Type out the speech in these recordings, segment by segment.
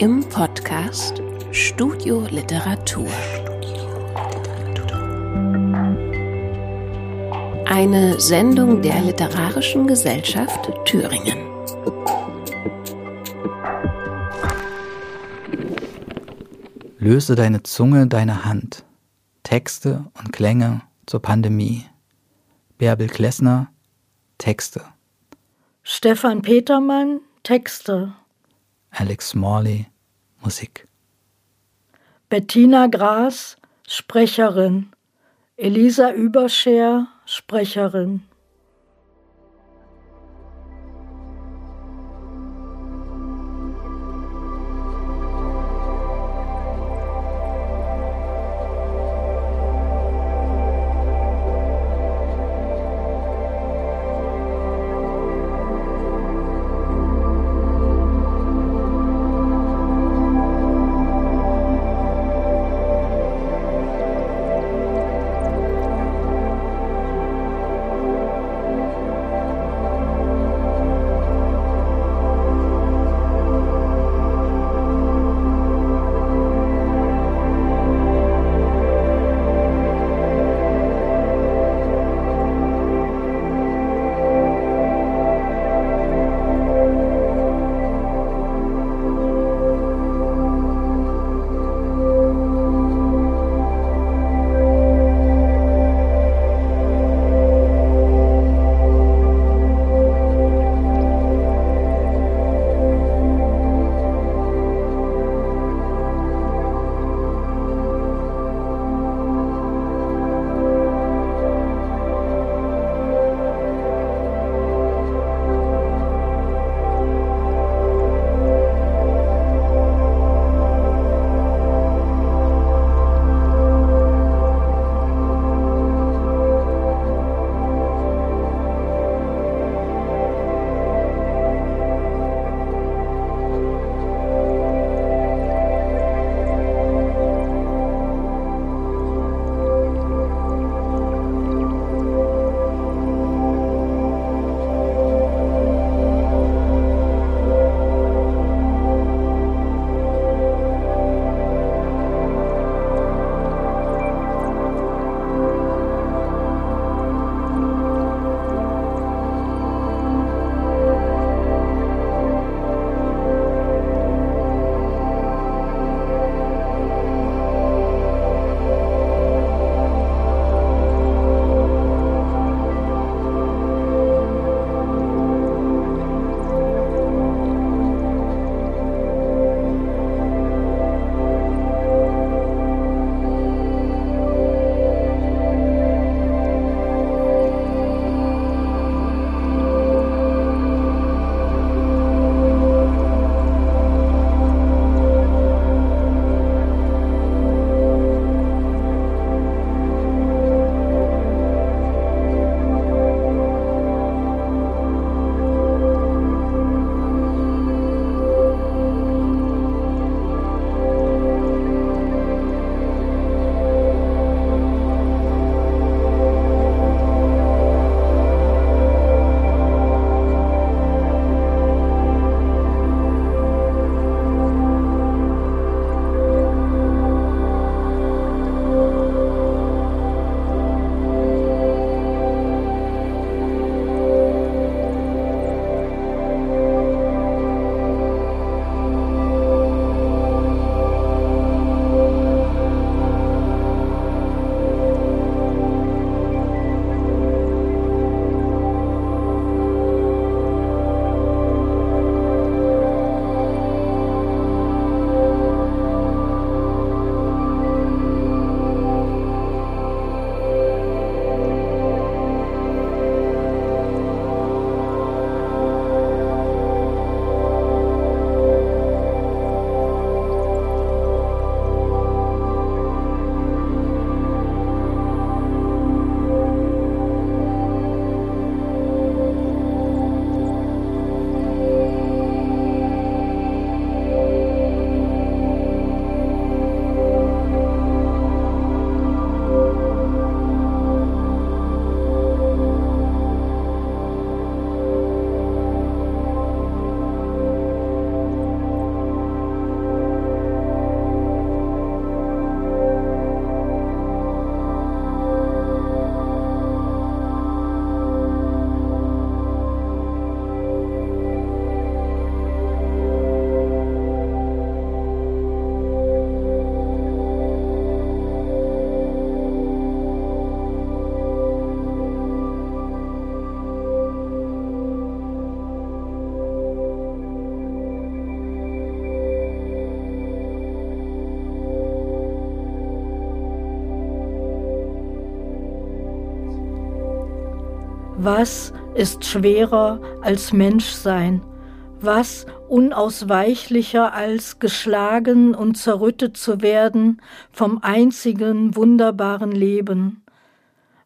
im Podcast Studio Literatur. Eine Sendung der Literarischen Gesellschaft Thüringen. Löse deine Zunge, deine Hand. Texte und Klänge zur Pandemie. Bärbel Klessner, Texte. Stefan Petermann, Texte. Alex Morley, Musik. Bettina Gras, Sprecherin. Elisa Überscher, Sprecherin. Was ist schwerer als Menschsein? Was unausweichlicher als geschlagen und zerrüttet zu werden vom einzigen wunderbaren Leben?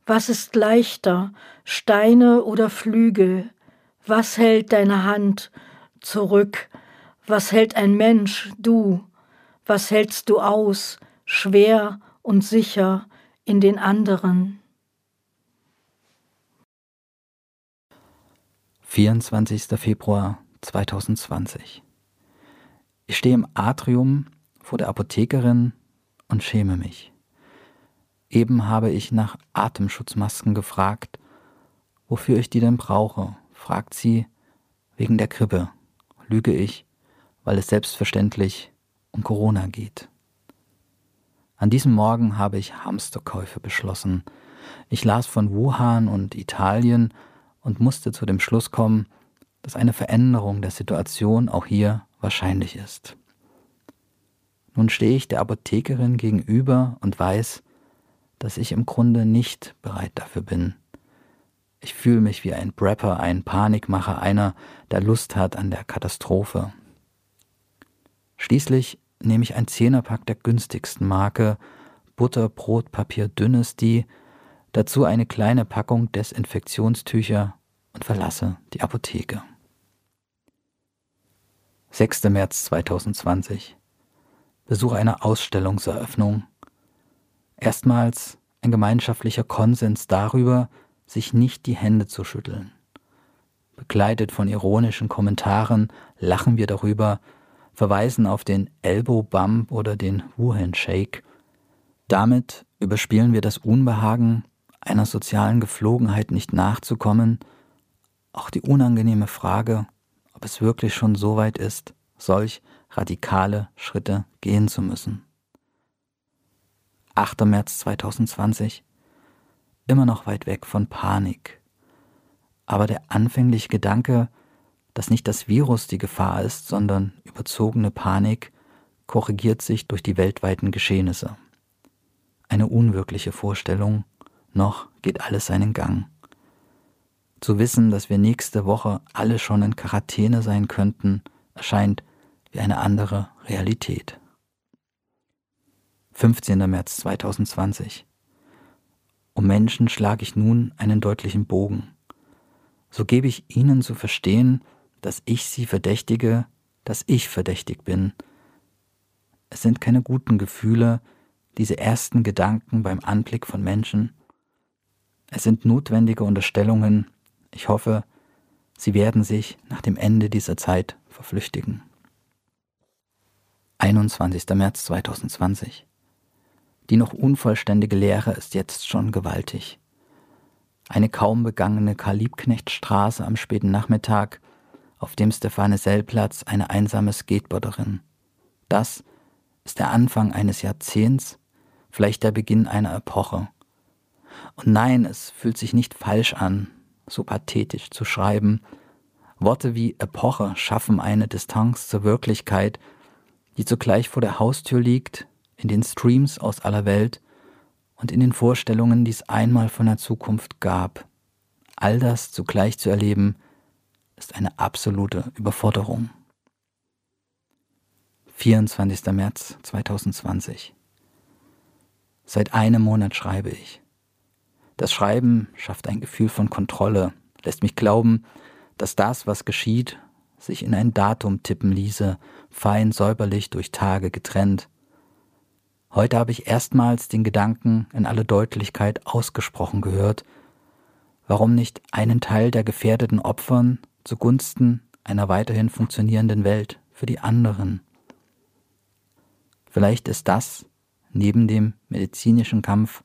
Was ist leichter, Steine oder Flügel? Was hält deine Hand zurück? Was hält ein Mensch, du? Was hältst du aus, schwer und sicher in den anderen? 24. Februar 2020. Ich stehe im Atrium vor der Apothekerin und schäme mich. Eben habe ich nach Atemschutzmasken gefragt, wofür ich die denn brauche, fragt sie, wegen der Grippe. Lüge ich, weil es selbstverständlich um Corona geht. An diesem Morgen habe ich Hamsterkäufe beschlossen. Ich las von Wuhan und Italien und musste zu dem Schluss kommen, dass eine Veränderung der Situation auch hier wahrscheinlich ist. Nun stehe ich der Apothekerin gegenüber und weiß, dass ich im Grunde nicht bereit dafür bin. Ich fühle mich wie ein Prepper, ein Panikmacher, einer, der Lust hat an der Katastrophe. Schließlich nehme ich ein Zehnerpack der günstigsten Marke, Butter, Brot, Papier, Dynasty, dazu eine kleine Packung Desinfektionstücher und verlasse die Apotheke. 6. März 2020. Besuch einer Ausstellungseröffnung. Erstmals ein gemeinschaftlicher Konsens darüber, sich nicht die Hände zu schütteln. Begleitet von ironischen Kommentaren lachen wir darüber, verweisen auf den Elbow Bump oder den Wuhan Shake. Damit überspielen wir das Unbehagen, einer sozialen Geflogenheit nicht nachzukommen, auch die unangenehme Frage, ob es wirklich schon so weit ist, solch radikale Schritte gehen zu müssen. 8. März 2020. Immer noch weit weg von Panik. Aber der anfängliche Gedanke, dass nicht das Virus die Gefahr ist, sondern überzogene Panik, korrigiert sich durch die weltweiten Geschehnisse. Eine unwirkliche Vorstellung, noch geht alles seinen Gang. Zu wissen, dass wir nächste Woche alle schon in Quarantäne sein könnten, erscheint wie eine andere Realität. 15. März 2020. Um Menschen schlage ich nun einen deutlichen Bogen. So gebe ich ihnen zu verstehen, dass ich sie verdächtige, dass ich verdächtig bin. Es sind keine guten Gefühle, diese ersten Gedanken beim Anblick von Menschen. Es sind notwendige Unterstellungen, ich hoffe, sie werden sich nach dem Ende dieser Zeit verflüchtigen. 21. März 2020. Die noch unvollständige Lehre ist jetzt schon gewaltig. Eine kaum begangene Karl-Liebknecht-Straße am späten Nachmittag, auf dem Stefane-Sell-Platz eine einsame Skateboarderin. Das ist der Anfang eines Jahrzehnts, vielleicht der Beginn einer Epoche. Und nein, es fühlt sich nicht falsch an, so pathetisch zu schreiben. Worte wie Epoche schaffen eine Distanz zur Wirklichkeit, die zugleich vor der Haustür liegt, in den Streams aus aller Welt und in den Vorstellungen, die es einmal von der Zukunft gab. All das zugleich zu erleben, ist eine absolute Überforderung. 24. März 2020. Seit einem Monat schreibe ich. Das Schreiben schafft ein Gefühl von Kontrolle, lässt mich glauben, dass das, was geschieht, sich in ein Datum tippen ließe, fein säuberlich durch Tage getrennt. Heute habe ich erstmals den Gedanken in alle Deutlichkeit ausgesprochen gehört, warum nicht einen Teil der gefährdeten Opfern zugunsten einer weiterhin funktionierenden Welt für die anderen. Vielleicht ist das, neben dem medizinischen Kampf,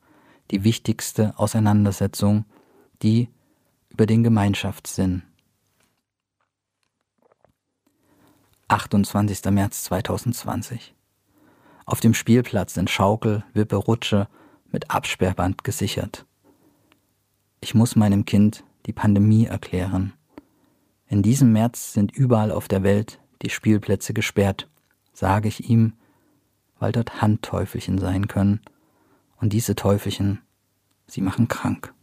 die wichtigste Auseinandersetzung, die über den Gemeinschaftssinn. 28. März 2020. Auf dem Spielplatz sind Schaukel, Wippe, Rutsche mit Absperrband gesichert. Ich muss meinem Kind die Pandemie erklären. In diesem März sind überall auf der Welt die Spielplätze gesperrt, sage ich ihm, weil dort Handteufelchen sein können und diese Teufelchen, sie machen krank.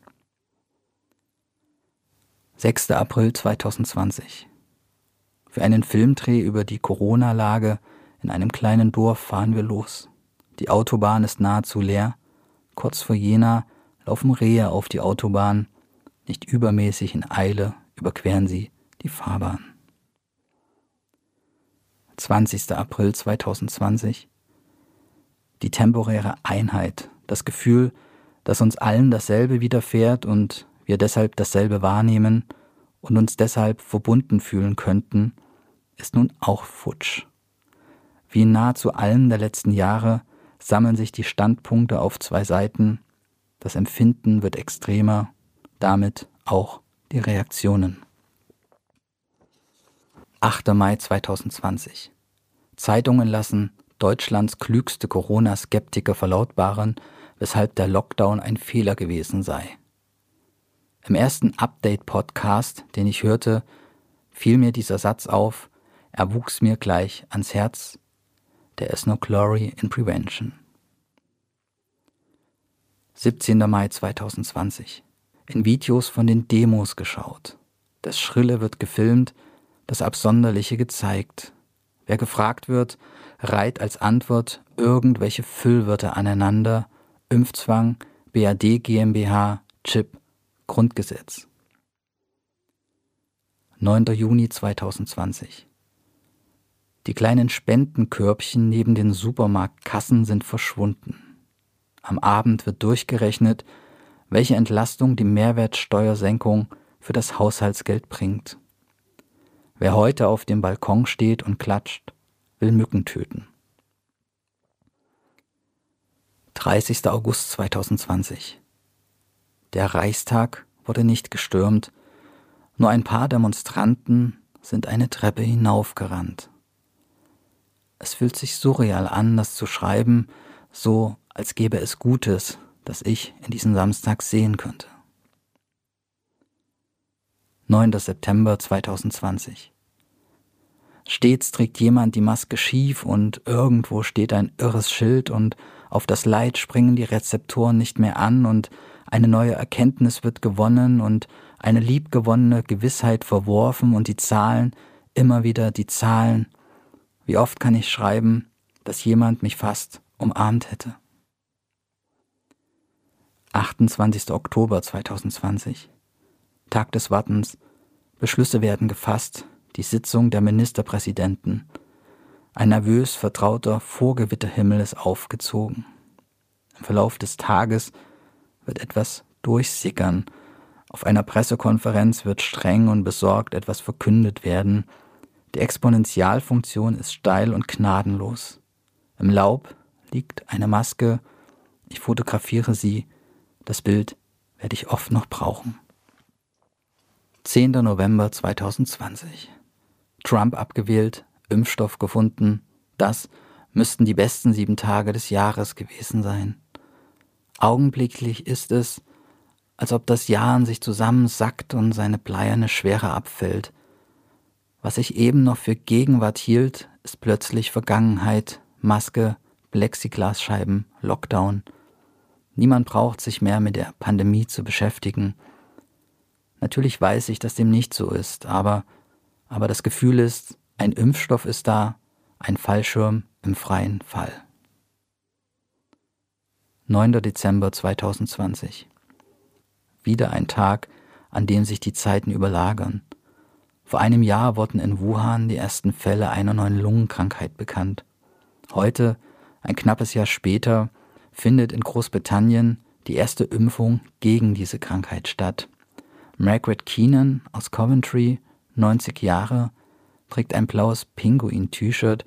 6. April 2020. Für einen Filmdreh über die Corona-Lage in einem kleinen Dorf fahren wir los. Die Autobahn ist nahezu leer. Kurz vor Jena laufen Rehe auf die Autobahn. Nicht übermäßig in Eile überqueren sie die Fahrbahn. 20. April 2020. Die temporäre Einheit, das Gefühl, dass uns allen dasselbe widerfährt und wir deshalb dasselbe wahrnehmen und uns deshalb verbunden fühlen könnten, ist nun auch futsch. Wie in nahezu allen der letzten Jahre sammeln sich die Standpunkte auf zwei Seiten, das Empfinden wird extremer, damit auch die Reaktionen. 8. Mai 2020. Zeitungen lassen Deutschlands klügste Corona-Skeptiker verlautbaren, weshalb der Lockdown ein Fehler gewesen sei. Im ersten Update-Podcast, den ich hörte, fiel mir dieser Satz auf, er wuchs mir gleich ans Herz, there is no glory in prevention. 17. Mai 2020. In Videos von den Demos geschaut. Das Schrille wird gefilmt, das Absonderliche gezeigt. Wer gefragt wird, reiht als Antwort irgendwelche Füllwörter aneinander, Impfzwang, BAD GmbH, Chip, Grundgesetz. 9. Juni 2020. Die kleinen Spendenkörbchen neben den Supermarktkassen sind verschwunden. Am Abend wird durchgerechnet, welche Entlastung die Mehrwertsteuersenkung für das Haushaltsgeld bringt. Wer heute auf dem Balkon steht und klatscht, will Mücken töten. 30. August 2020. Der Reichstag wurde nicht gestürmt, nur ein paar Demonstranten sind eine Treppe hinaufgerannt. Es fühlt sich surreal an, das zu schreiben, so als gäbe es Gutes, das ich in diesem Samstag sehen könnte. 9. September 2020. Stets trägt jemand die Maske schief und irgendwo steht ein irres Schild und auf das Leid springen die Rezeptoren nicht mehr an und eine neue Erkenntnis wird gewonnen und eine liebgewonnene Gewissheit verworfen und die Zahlen, immer wieder die Zahlen. Wie oft kann ich schreiben, dass jemand mich fast umarmt hätte? 28. Oktober 2020. Tag des Wartens. Beschlüsse werden gefasst. Die Sitzung der Ministerpräsidenten. Ein nervös vertrauter Vorgewitterhimmel ist aufgezogen. Im Verlauf des Tages wird etwas durchsickern. Auf einer Pressekonferenz wird streng und besorgt etwas verkündet werden. Die Exponentialfunktion ist steil und gnadenlos. Im Laub liegt eine Maske. Ich fotografiere sie. Das Bild werde ich oft noch brauchen. 10. November 2020. Trump abgewählt, Impfstoff gefunden. Das müssten die besten sieben Tage des Jahres gewesen sein. Augenblicklich ist es, als ob das Jahr in sich zusammensackt und seine bleierne Schwere abfällt. Was ich eben noch für Gegenwart hielt, ist plötzlich Vergangenheit, Maske, Plexiglasscheiben, Lockdown. Niemand braucht sich mehr mit der Pandemie zu beschäftigen. Natürlich weiß ich, dass dem nicht so ist, aber, aber das Gefühl ist, ein Impfstoff ist da, ein Fallschirm im freien Fall. 9. Dezember 2020. Wieder ein Tag, an dem sich die Zeiten überlagern. Vor einem Jahr wurden in Wuhan die ersten Fälle einer neuen Lungenkrankheit bekannt. Heute, ein knappes Jahr später, findet in Großbritannien die erste Impfung gegen diese Krankheit statt. Margaret Keenan aus Coventry, 90 Jahre, trägt ein blaues Pinguin-T-Shirt,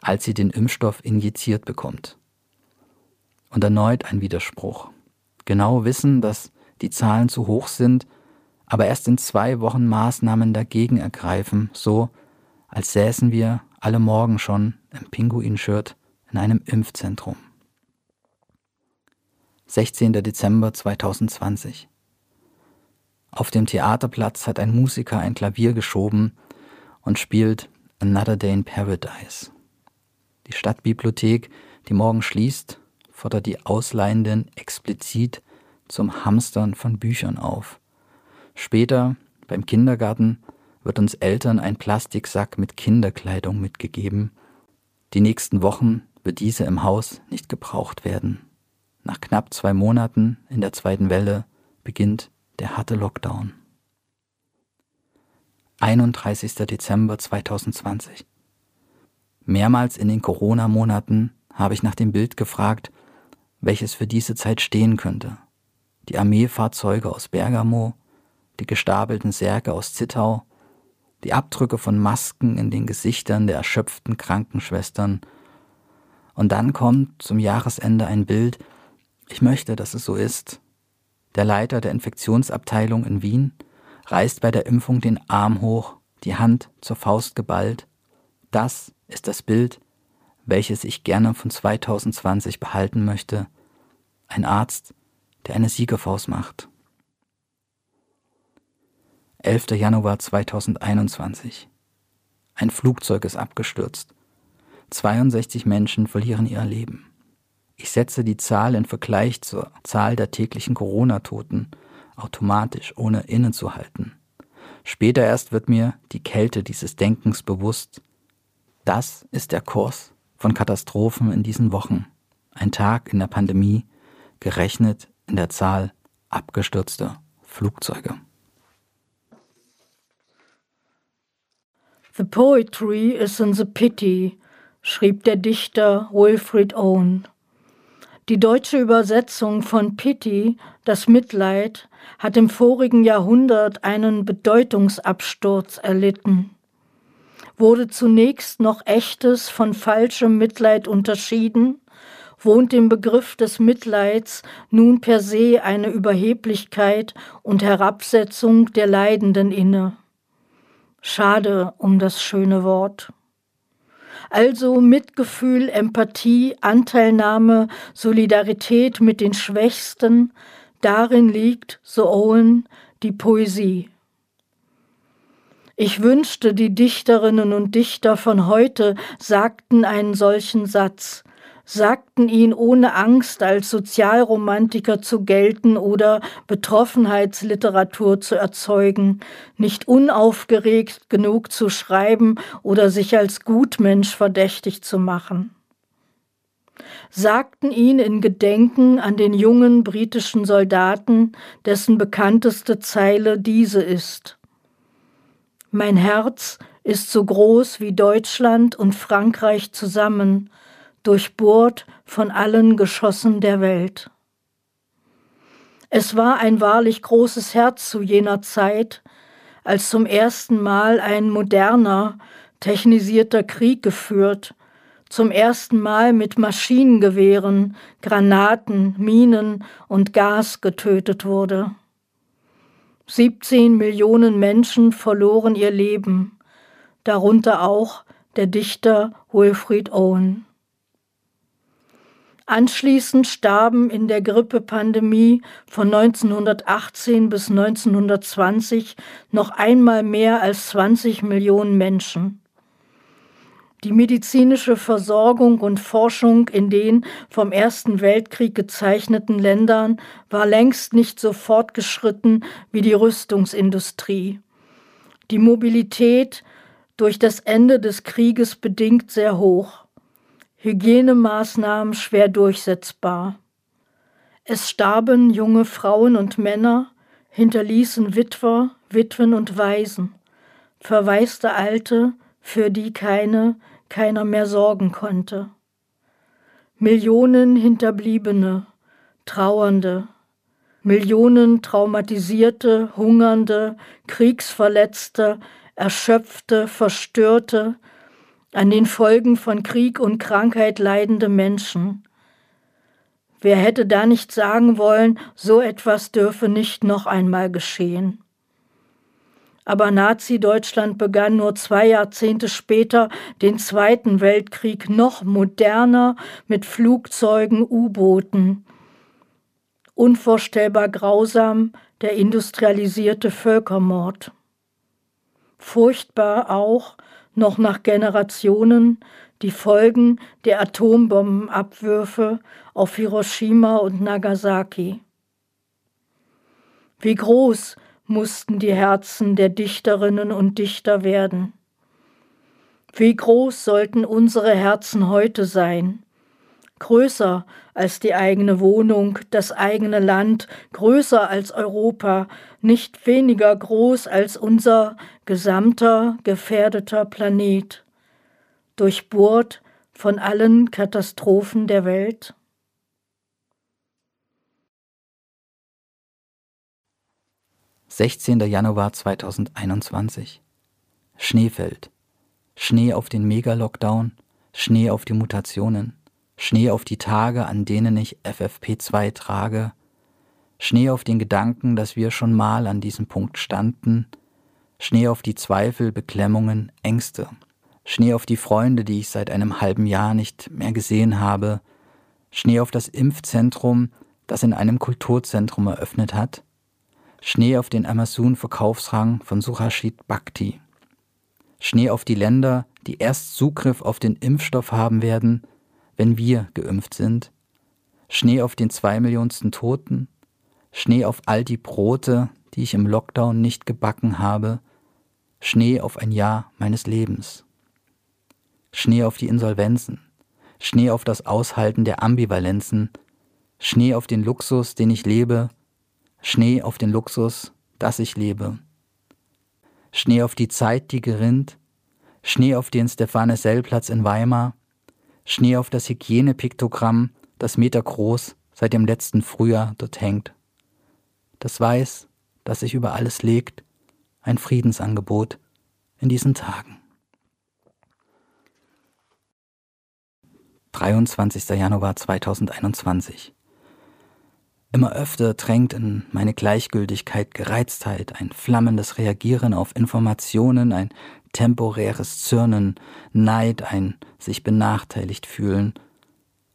als sie den Impfstoff injiziert bekommt. Und erneut ein Widerspruch. Genau wissen, dass die Zahlen zu hoch sind, aber erst in zwei Wochen Maßnahmen dagegen ergreifen, so als säßen wir alle Morgen schon im Pinguin-Shirt in einem Impfzentrum. 16. Dezember 2020. Auf dem Theaterplatz hat ein Musiker ein Klavier geschoben und spielt Another Day in Paradise. Die Stadtbibliothek, die morgen schließt, fordert die Ausleihenden explizit zum Hamstern von Büchern auf. Später Beim Kindergarten wird uns Eltern ein Plastiksack mit Kinderkleidung mitgegeben. Die nächsten Wochen wird diese im Haus nicht gebraucht werden. Nach knapp zwei Monaten in der zweiten Welle beginnt der harte Lockdown. 31. Dezember 2020. Mehrmals in den Corona-Monaten habe ich nach dem Bild gefragt, welches für diese Zeit stehen könnte. Die Armeefahrzeuge aus Bergamo, die gestapelten Särge aus Zittau, die Abdrücke von Masken in den Gesichtern der erschöpften Krankenschwestern. Und dann kommt zum Jahresende ein Bild, ich möchte, dass es so ist. Der Leiter der Infektionsabteilung in Wien reißt bei der Impfung den Arm hoch, die Hand zur Faust geballt. Das ist das Bild, welches ich gerne von 2020 behalten möchte. Ein Arzt, der eine Siegerfaust macht. 11. Januar 2021. Ein Flugzeug ist abgestürzt. 62 Menschen verlieren ihr Leben. Ich setze die Zahl in Vergleich zur Zahl der täglichen Corona-Toten automatisch, ohne innezuhalten. Später erst wird mir die Kälte dieses Denkens bewusst. Das ist der Kurs von Katastrophen in diesen Wochen. Ein Tag in der Pandemie, gerechnet in der Zahl abgestürzter Flugzeuge. The poetry is in the pity, schrieb der Dichter Wilfrid Owen. Die deutsche Übersetzung von Pity, das Mitleid, hat im vorigen Jahrhundert einen Bedeutungsabsturz erlitten. Wurde zunächst noch echtes von falschem Mitleid unterschieden, wohnt dem Begriff des Mitleids nun per se eine Überheblichkeit und Herabsetzung der Leidenden inne. Schade um das schöne Wort. Also Mitgefühl, Empathie, Anteilnahme, Solidarität mit den Schwächsten, darin liegt, so Owen, die Poesie. Ich wünschte, die Dichterinnen und Dichter von heute sagten einen solchen Satz, sagten ihn ohne Angst als Sozialromantiker zu gelten oder Betroffenheitsliteratur zu erzeugen, nicht unaufgeregt genug zu schreiben oder sich als Gutmensch verdächtig zu machen sagten ihn in Gedenken an den jungen britischen Soldaten, dessen bekannteste Zeile diese ist. Mein Herz ist so groß wie Deutschland und Frankreich zusammen, durchbohrt von allen Geschossen der Welt. Es war ein wahrlich großes Herz zu jener Zeit, als zum ersten Mal ein moderner, technisierter Krieg geführt, zum ersten Mal mit Maschinengewehren, Granaten, Minen und Gas getötet wurde. 17 Millionen Menschen verloren ihr Leben, darunter auch der Dichter Wilfrid Owen. Anschließend starben in der Grippepandemie von 1918 bis 1920 noch einmal mehr als 20 Millionen Menschen. Die medizinische Versorgung und Forschung in den vom Ersten Weltkrieg gezeichneten Ländern war längst nicht so fortgeschritten wie die Rüstungsindustrie. Die Mobilität durch das Ende des Krieges bedingt sehr hoch. Hygienemaßnahmen schwer durchsetzbar. Es starben junge Frauen und Männer, hinterließen Witwer, Witwen und Waisen, verwaiste Alte, für die keine, keiner mehr sorgen konnte. Millionen Hinterbliebene, Trauernde, Millionen traumatisierte, hungernde, Kriegsverletzte, erschöpfte, verstörte, an den Folgen von Krieg und Krankheit leidende Menschen. Wer hätte da nicht sagen wollen, so etwas dürfe nicht noch einmal geschehen. Aber Nazi-Deutschland begann nur zwei Jahrzehnte später den Zweiten Weltkrieg noch moderner mit Flugzeugen, U-Booten. Unvorstellbar grausam der industrialisierte Völkermord. Furchtbar auch, noch nach Generationen die Folgen der Atombombenabwürfe auf Hiroshima und Nagasaki. Wie groß mussten die Herzen der Dichterinnen und Dichter werden. Wie groß sollten unsere Herzen heute sein? Größer als die eigene Wohnung, das eigene Land, größer als Europa, nicht weniger groß als unser gesamter gefährdeter Planet, durchbohrt von allen Katastrophen der Welt? 16. Januar 2021. Schnee fällt. Schnee auf den Mega-Lockdown, Schnee auf die Mutationen, Schnee auf die Tage, an denen ich FFP2 trage, Schnee auf den Gedanken, dass wir schon mal an diesem Punkt standen, Schnee auf die Zweifel, Beklemmungen, Ängste, Schnee auf die Freunde, die ich seit einem halben Jahr nicht mehr gesehen habe, Schnee auf das Impfzentrum, das in einem Kulturzentrum eröffnet hat, Schnee auf den Amazon-Verkaufsrang von Suhashit Bhakti. Schnee auf die Länder, die erst Zugriff auf den Impfstoff haben werden, wenn wir geimpft sind. Schnee auf den zwei Millionsten Toten. Schnee auf all die Brote, die ich im Lockdown nicht gebacken habe. Schnee auf ein Jahr meines Lebens. Schnee auf die Insolvenzen. Schnee auf das Aushalten der Ambivalenzen. Schnee auf den Luxus, den ich lebe Schnee auf den Luxus, dass ich lebe. Schnee auf die Zeit, die gerinnt, Schnee auf den Stefane-Sell-Platz in Weimar, Schnee auf das Hygienepiktogramm, das metergroß seit dem letzten Frühjahr dort hängt. Das weiß, das sich über alles legt, ein Friedensangebot in diesen Tagen. 23. Januar 2021 Immer öfter drängt in meine Gleichgültigkeit Gereiztheit, ein flammendes Reagieren auf Informationen, ein temporäres Zürnen, Neid, ein sich benachteiligt fühlen,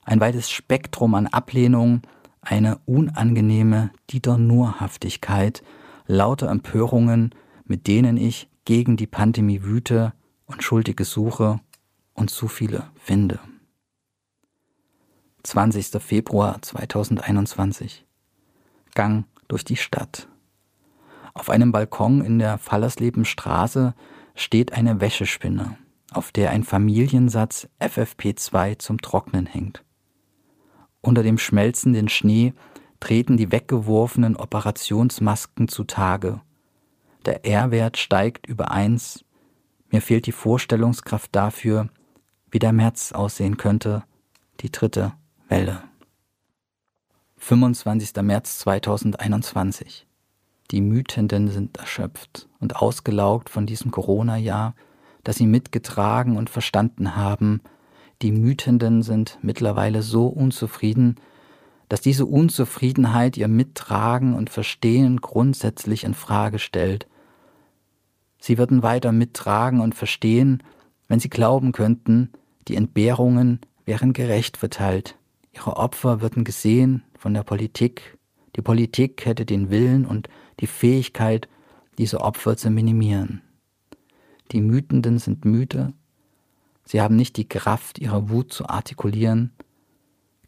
ein weites Spektrum an Ablehnung, eine unangenehme Dieter-Nurhaftigkeit, lauter Empörungen, mit denen ich gegen die Pandemie wüte und Schuldige suche und zu viele finde. 20. Februar 2021 Gang durch die Stadt. Auf einem Balkon in der Fallerslebenstraße steht eine Wäschespinne, auf der ein Familiensatz FFP2 zum Trocknen hängt. Unter dem schmelzenden Schnee treten die weggeworfenen Operationsmasken zutage. Der R-Wert steigt über eins. Mir fehlt die Vorstellungskraft dafür, wie der März aussehen könnte, die dritte Welle. 25. März 2021. Die Mütenden sind erschöpft und ausgelaugt von diesem Corona-Jahr, das sie mitgetragen und verstanden haben. Die Mütenden sind mittlerweile so unzufrieden, dass diese Unzufriedenheit ihr Mittragen und Verstehen grundsätzlich in Frage stellt. Sie würden weiter mittragen und verstehen, wenn sie glauben könnten, die Entbehrungen wären gerecht verteilt, ihre Opfer würden gesehen von der Politik. Die Politik hätte den Willen und die Fähigkeit, diese Opfer zu minimieren. Die Mütenden sind müde, sie haben nicht die Kraft, ihre Wut zu artikulieren.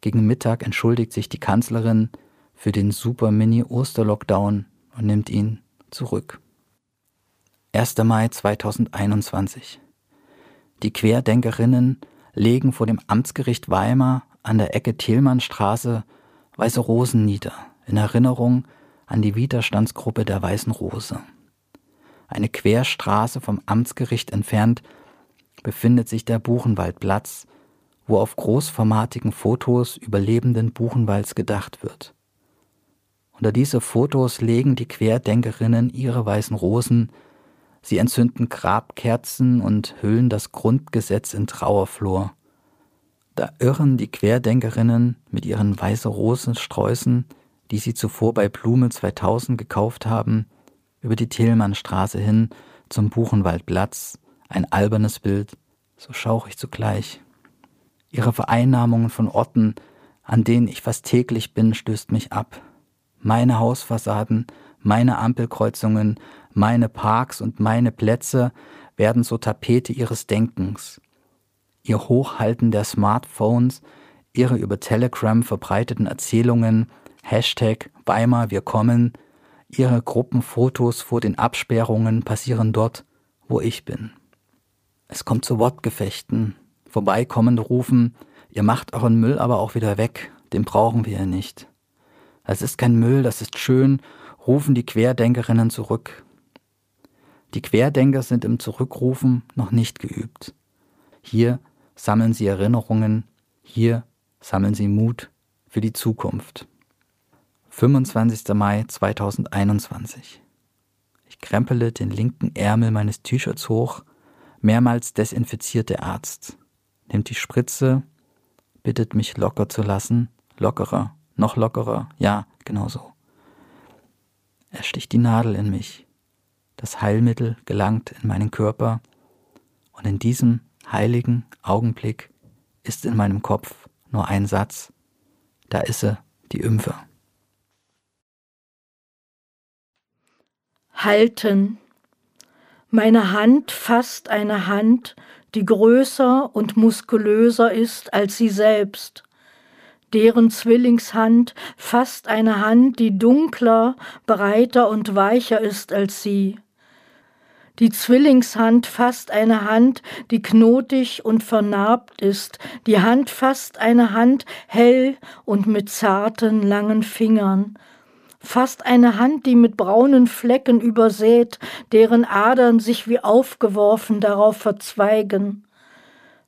Gegen Mittag entschuldigt sich die Kanzlerin für den Super-Mini-Osterlockdown und nimmt ihn zurück. 1. Mai 2021. Die Querdenkerinnen legen vor dem Amtsgericht Weimar an der Ecke Thielmannstraße Weiße Rosen nieder, in Erinnerung an die Widerstandsgruppe der Weißen Rose. Eine Querstraße vom Amtsgericht entfernt befindet sich der Buchenwaldplatz, wo auf großformatigen Fotos Überlebenden Buchenwalds gedacht wird. Unter diese Fotos legen die Querdenkerinnen ihre weißen Rosen, sie entzünden Grabkerzen und hüllen das Grundgesetz in Trauerflor. Da irren die Querdenkerinnen mit ihren weiße Rosensträußen, die sie zuvor bei Blume 2000 gekauft haben, über die Thälmannstraße hin zum Buchenwaldplatz, ein albernes Bild, so schaurig zugleich. Ihre Vereinnahmungen von Orten, an denen ich fast täglich bin, stößt mich ab. Meine Hausfassaden, meine Ampelkreuzungen, meine Parks und meine Plätze werden zur Tapete ihres Denkens, ihr Hochhalten der Smartphones, ihre über Telegram verbreiteten Erzählungen, Hashtag Weimar wir kommen, Ihre Gruppenfotos vor den Absperrungen passieren dort, wo ich bin. Es kommt zu Wortgefechten. Vorbeikommende rufen, ihr macht euren Müll aber auch wieder weg, den brauchen wir ja nicht. Das ist kein Müll, das ist schön, rufen die Querdenkerinnen zurück. Die Querdenker sind im Zurückrufen noch nicht geübt. Hier sammeln sie Erinnerungen, hier sammeln sie Mut für die Zukunft. 25. Mai 2021. Ich krempele den linken Ärmel meines T-Shirts hoch, mehrmals desinfiziert der Arzt, nimmt die Spritze, bittet mich locker zu lassen, lockerer, noch lockerer, ja, genau so. Er sticht die Nadel in mich. Das Heilmittel gelangt in meinen Körper und in diesem heiligen Augenblick ist in meinem Kopf nur ein Satz. Da ist sie, die Ümpfe. Halten. Meine Hand fasst eine Hand, die größer und muskulöser ist als sie selbst. Deren Zwillingshand fasst eine Hand, die dunkler, breiter und weicher ist als sie. Die Zwillingshand fasst eine Hand, die knotig und vernarbt ist. Die Hand fasst eine Hand hell und mit zarten, langen Fingern. Fast eine Hand, die mit braunen Flecken übersät, deren Adern sich wie aufgeworfen darauf verzweigen.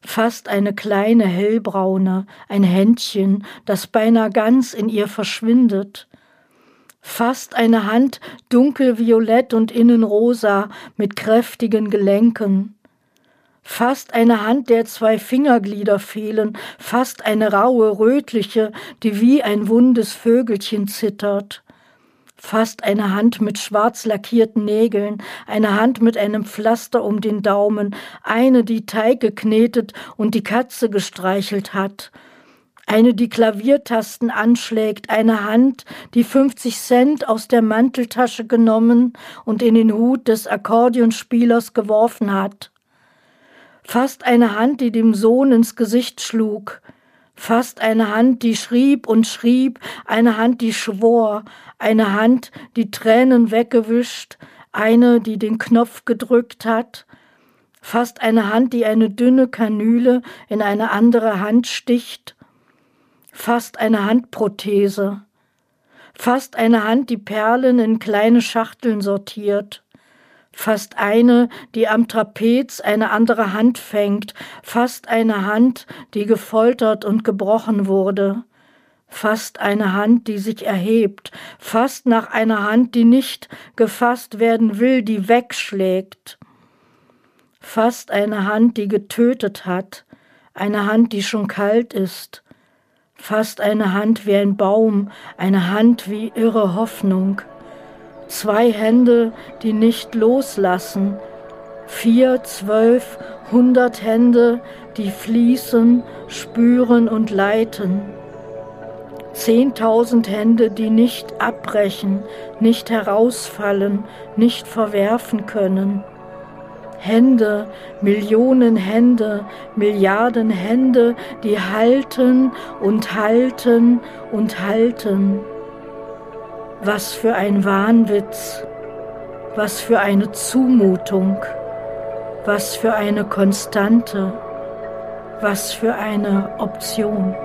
Fast eine kleine hellbraune, ein Händchen, das beinahe ganz in ihr verschwindet fast eine Hand dunkelviolett und innen rosa mit kräftigen Gelenken. Fast eine Hand, der zwei Fingerglieder fehlen, fast eine raue, rötliche, die wie ein wundes Vögelchen zittert. Fast eine Hand mit schwarz lackierten Nägeln, eine Hand mit einem Pflaster um den Daumen, eine, die Teig geknetet und die Katze gestreichelt hat, eine, die Klaviertasten anschlägt, eine Hand, die 50 Cent aus der Manteltasche genommen und in den Hut des Akkordeonspielers geworfen hat. Fast eine Hand, die dem Sohn ins Gesicht schlug. Fast eine Hand, die schrieb und schrieb, eine Hand, die schwor, eine Hand, die Tränen weggewischt, eine, die den Knopf gedrückt hat, fast eine Hand, die eine dünne Kanüle in eine andere Hand sticht, fast eine Handprothese, fast eine Hand, die Perlen in kleine Schachteln sortiert, fast eine, die am Trapez eine andere Hand fängt, fast eine Hand, die gefoltert und gebrochen wurde, fast eine Hand, die sich erhebt, fast nach einer Hand, die nicht gefasst werden will, die wegschlägt, fast eine Hand, die getötet hat, eine Hand, die schon kalt ist, fast eine Hand wie ein Baum, eine Hand wie irre Hoffnung, zwei Hände, die nicht loslassen, vier, zwölf, hundert Hände, die fließen, spüren und leiten, zehntausend Hände, die nicht abbrechen, nicht herausfallen, nicht verwerfen können. Hände, Millionen Hände, Milliarden Hände, die halten und halten und halten. Was für ein Wahnwitz, was für eine Zumutung, was für eine Konstante, was für eine Option.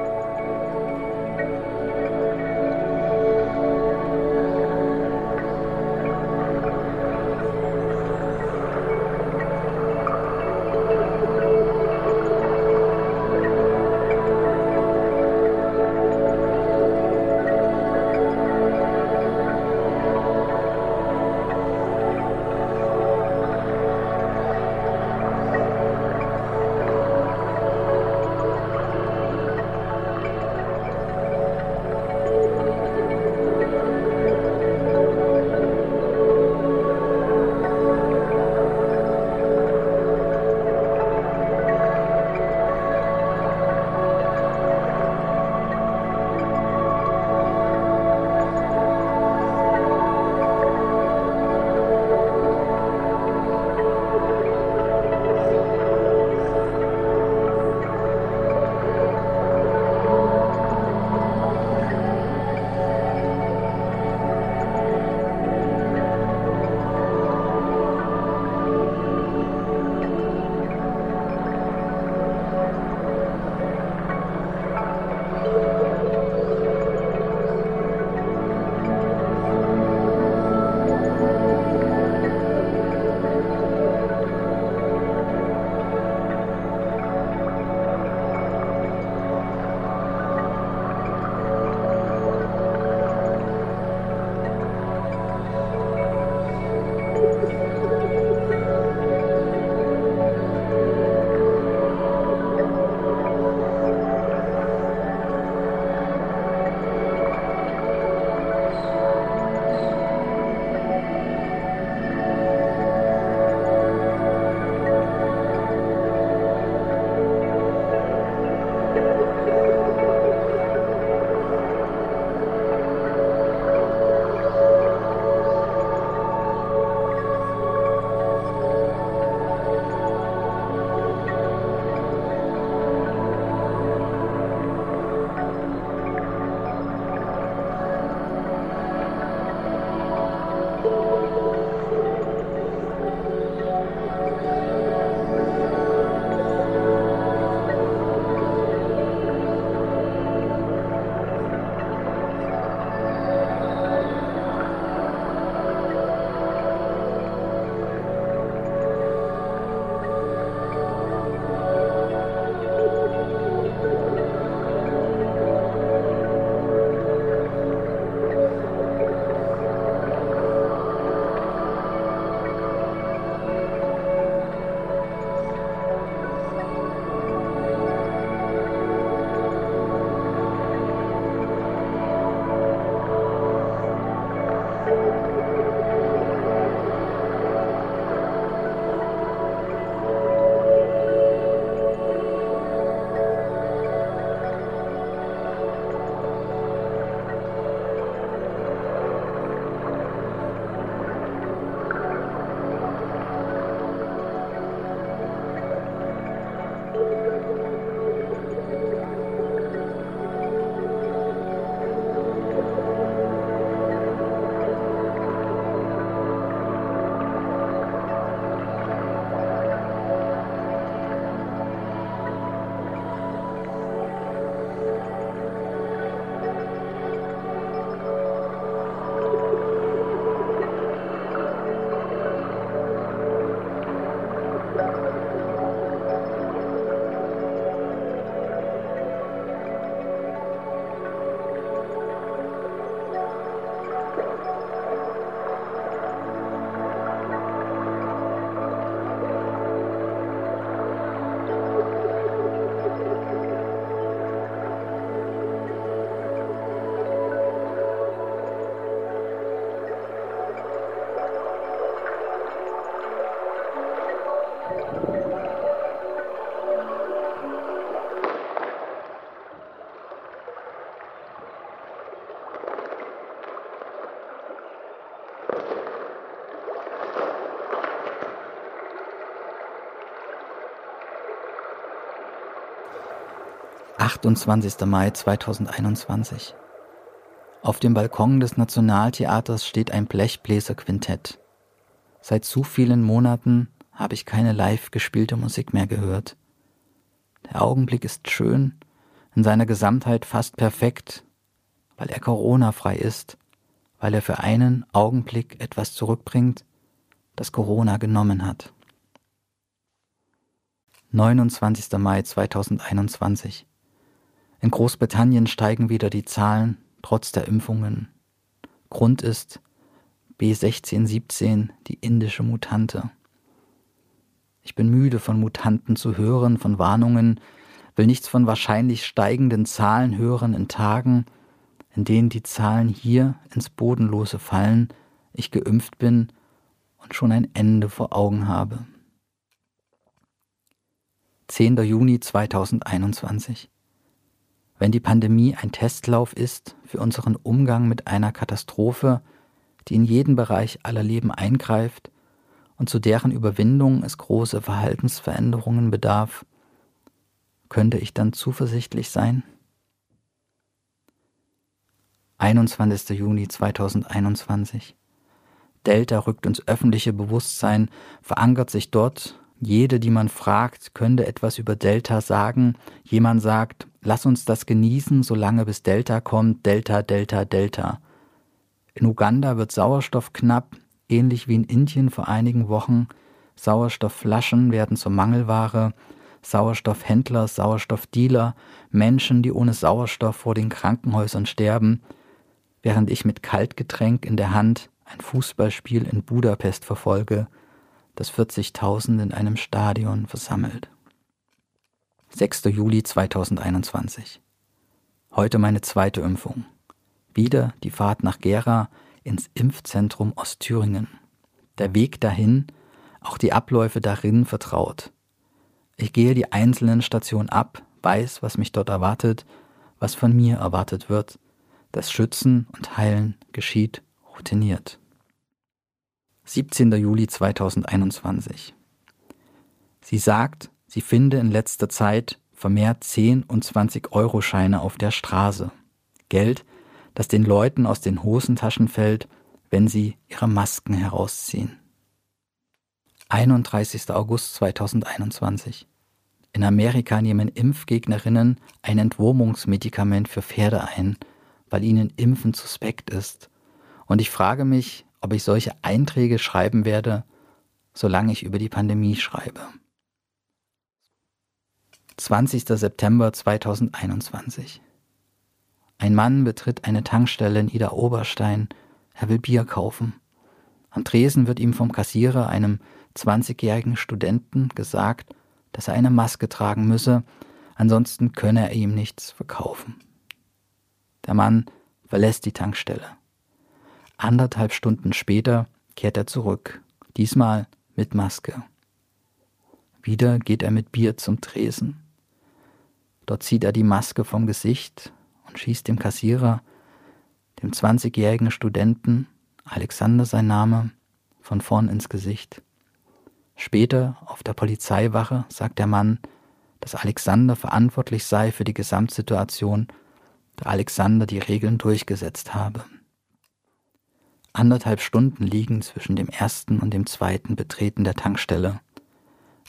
28. Mai 2021. Auf dem Balkon des Nationaltheaters steht ein Blechbläserquintett. Seit zu vielen Monaten habe ich keine live gespielte Musik mehr gehört. Der Augenblick ist schön, in seiner Gesamtheit fast perfekt, weil er Corona-frei ist, weil er für einen Augenblick etwas zurückbringt, das Corona genommen hat. 29. Mai 2021. In Großbritannien steigen wieder die Zahlen trotz der Impfungen. Grund ist B1617, die indische Mutante. Ich bin müde von Mutanten zu hören, von Warnungen, will nichts von wahrscheinlich steigenden Zahlen hören in Tagen, in denen die Zahlen hier ins Bodenlose fallen, ich geimpft bin und schon ein Ende vor Augen habe. 10. Juni 2021. Wenn die Pandemie ein Testlauf ist für unseren Umgang mit einer Katastrophe, die in jeden Bereich aller Leben eingreift und zu deren Überwindung es große Verhaltensveränderungen bedarf, könnte ich dann zuversichtlich sein? 21. Juni 2021. Delta rückt ins öffentliche Bewusstsein, verankert sich dort jede, die man fragt, könnte etwas über Delta sagen. Jemand sagt, lass uns das genießen, solange bis Delta kommt, Delta, Delta, Delta. In Uganda wird Sauerstoff knapp, ähnlich wie in Indien vor einigen Wochen. Sauerstoffflaschen werden zur Mangelware, Sauerstoffhändler, Sauerstoffdealer, Menschen, die ohne Sauerstoff vor den Krankenhäusern sterben, während ich mit Kaltgetränk in der Hand ein Fußballspiel in Budapest verfolge, das 40.000 in einem Stadion versammelt. 6. Juli 2021. Heute meine zweite Impfung. Wieder die Fahrt nach Gera ins Impfzentrum Ostthüringen. Der Weg dahin, auch die Abläufe darin vertraut. Ich gehe die einzelnen Stationen ab, weiß, was mich dort erwartet, was von mir erwartet wird. Das Schützen und Heilen geschieht routiniert. 17. Juli 2021. Sie sagt, sie finde in letzter Zeit vermehrt 10 und 20 Euro Scheine auf der Straße. Geld, das den Leuten aus den Hosentaschen fällt, wenn sie ihre Masken herausziehen. 31. August 2021. In Amerika nehmen Impfgegnerinnen ein Entwurmungsmedikament für Pferde ein, weil ihnen Impfen suspekt ist. Und ich frage mich, ob ich solche Einträge schreiben werde, solange ich über die Pandemie schreibe. 20. September 2021. Ein Mann betritt eine Tankstelle in Ida Oberstein. Er will Bier kaufen. Am Tresen wird ihm vom Kassierer, einem 20-jährigen Studenten, gesagt, dass er eine Maske tragen müsse, ansonsten könne er ihm nichts verkaufen. Der Mann verlässt die Tankstelle. Anderthalb Stunden später kehrt er zurück, diesmal mit Maske. Wieder geht er mit Bier zum Tresen. Dort zieht er die Maske vom Gesicht und schießt dem Kassierer, dem 20-jährigen Studenten, Alexander sein Name, von vorn ins Gesicht. Später auf der Polizeiwache sagt der Mann, dass Alexander verantwortlich sei für die Gesamtsituation, da Alexander die Regeln durchgesetzt habe. Anderthalb Stunden liegen zwischen dem ersten und dem zweiten Betreten der Tankstelle.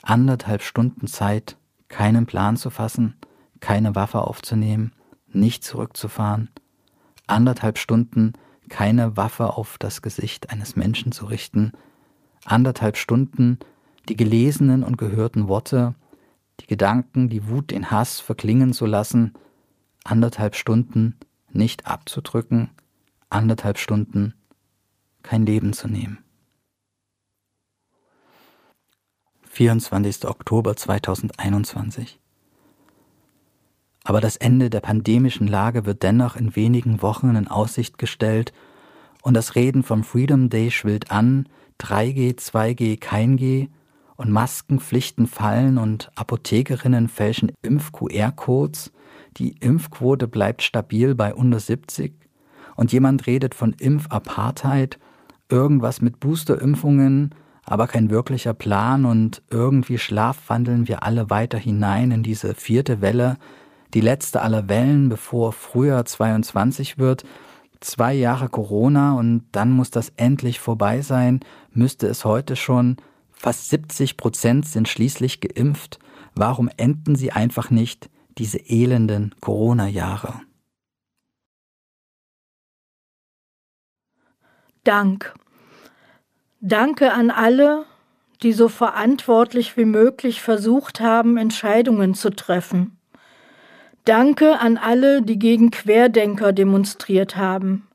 Anderthalb Stunden Zeit, keinen Plan zu fassen, keine Waffe aufzunehmen, nicht zurückzufahren. Anderthalb Stunden, keine Waffe auf das Gesicht eines Menschen zu richten. Anderthalb Stunden, die gelesenen und gehörten Worte, die Gedanken, die Wut, den Hass verklingen zu lassen. Anderthalb Stunden, nicht abzudrücken. Anderthalb Stunden, kein Leben zu nehmen. 24. Oktober 2021. Aber das Ende der pandemischen Lage wird dennoch in wenigen Wochen in Aussicht gestellt und das Reden vom Freedom Day schwillt an, 3G, 2G, kein G und Maskenpflichten fallen und Apothekerinnen fälschen Impf-QR-Codes, die Impfquote bleibt stabil bei unter 70 und jemand redet von Impfapartheid irgendwas mit Boosterimpfungen, aber kein wirklicher Plan und irgendwie schlafwandeln wir alle weiter hinein in diese vierte Welle, Die letzte aller Wellen, bevor Frühjahr 22 wird. Zwei Jahre Corona und dann muss das endlich vorbei sein, müsste es heute schon. Fast 70 Prozent sind schließlich geimpft. Warum enden sie einfach nicht, diese elenden Corona-Jahre? Dank. Danke an alle, die so verantwortlich wie möglich versucht haben, Entscheidungen zu treffen. Danke an alle, die gegen Querdenker demonstriert haben.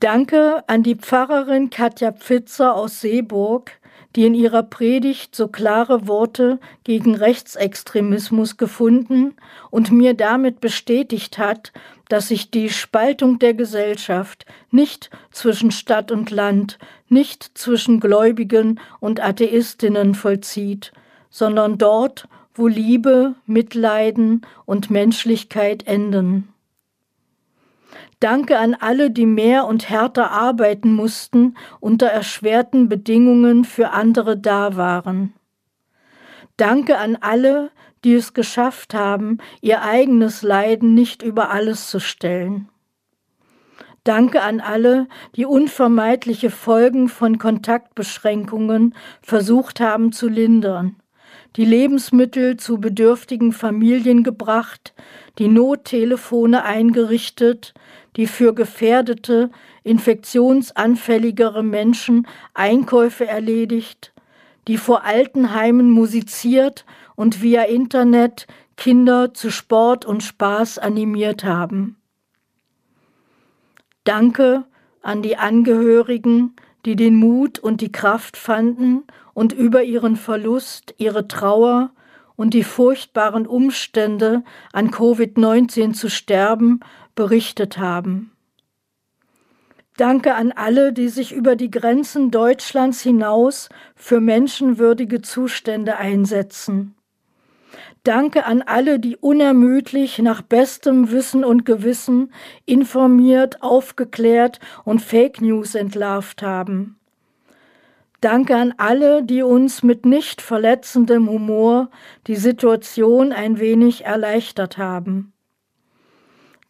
Danke an die Pfarrerin Katja Pfitzer aus Seeburg, die in ihrer Predigt so klare Worte gegen Rechtsextremismus gefunden und mir damit bestätigt hat, dass sich die Spaltung der Gesellschaft nicht zwischen Stadt und Land, nicht zwischen Gläubigen und Atheistinnen vollzieht, sondern dort, wo Liebe, Mitleiden und Menschlichkeit enden. Danke an alle, die mehr und härter arbeiten mussten, unter erschwerten Bedingungen für andere da waren. Danke an alle, die es geschafft haben, ihr eigenes Leiden nicht über alles zu stellen. Danke an alle, die unvermeidliche Folgen von Kontaktbeschränkungen versucht haben zu lindern, die Lebensmittel zu bedürftigen Familien gebracht, die Nottelefone eingerichtet, die für gefährdete, infektionsanfälligere Menschen Einkäufe erledigt, die vor Altenheimen musiziert und via Internet Kinder zu Sport und Spaß animiert haben. Danke an die Angehörigen, die den Mut und die Kraft fanden und über ihren Verlust, ihre Trauer und die furchtbaren Umstände, an Covid-19 zu sterben, berichtet haben. Danke an alle, die sich über die Grenzen Deutschlands hinaus für menschenwürdige Zustände einsetzen. Danke an alle, die unermüdlich nach bestem Wissen und Gewissen informiert, aufgeklärt und Fake News entlarvt haben. Danke an alle, die uns mit nicht verletzendem Humor die Situation ein wenig erleichtert haben.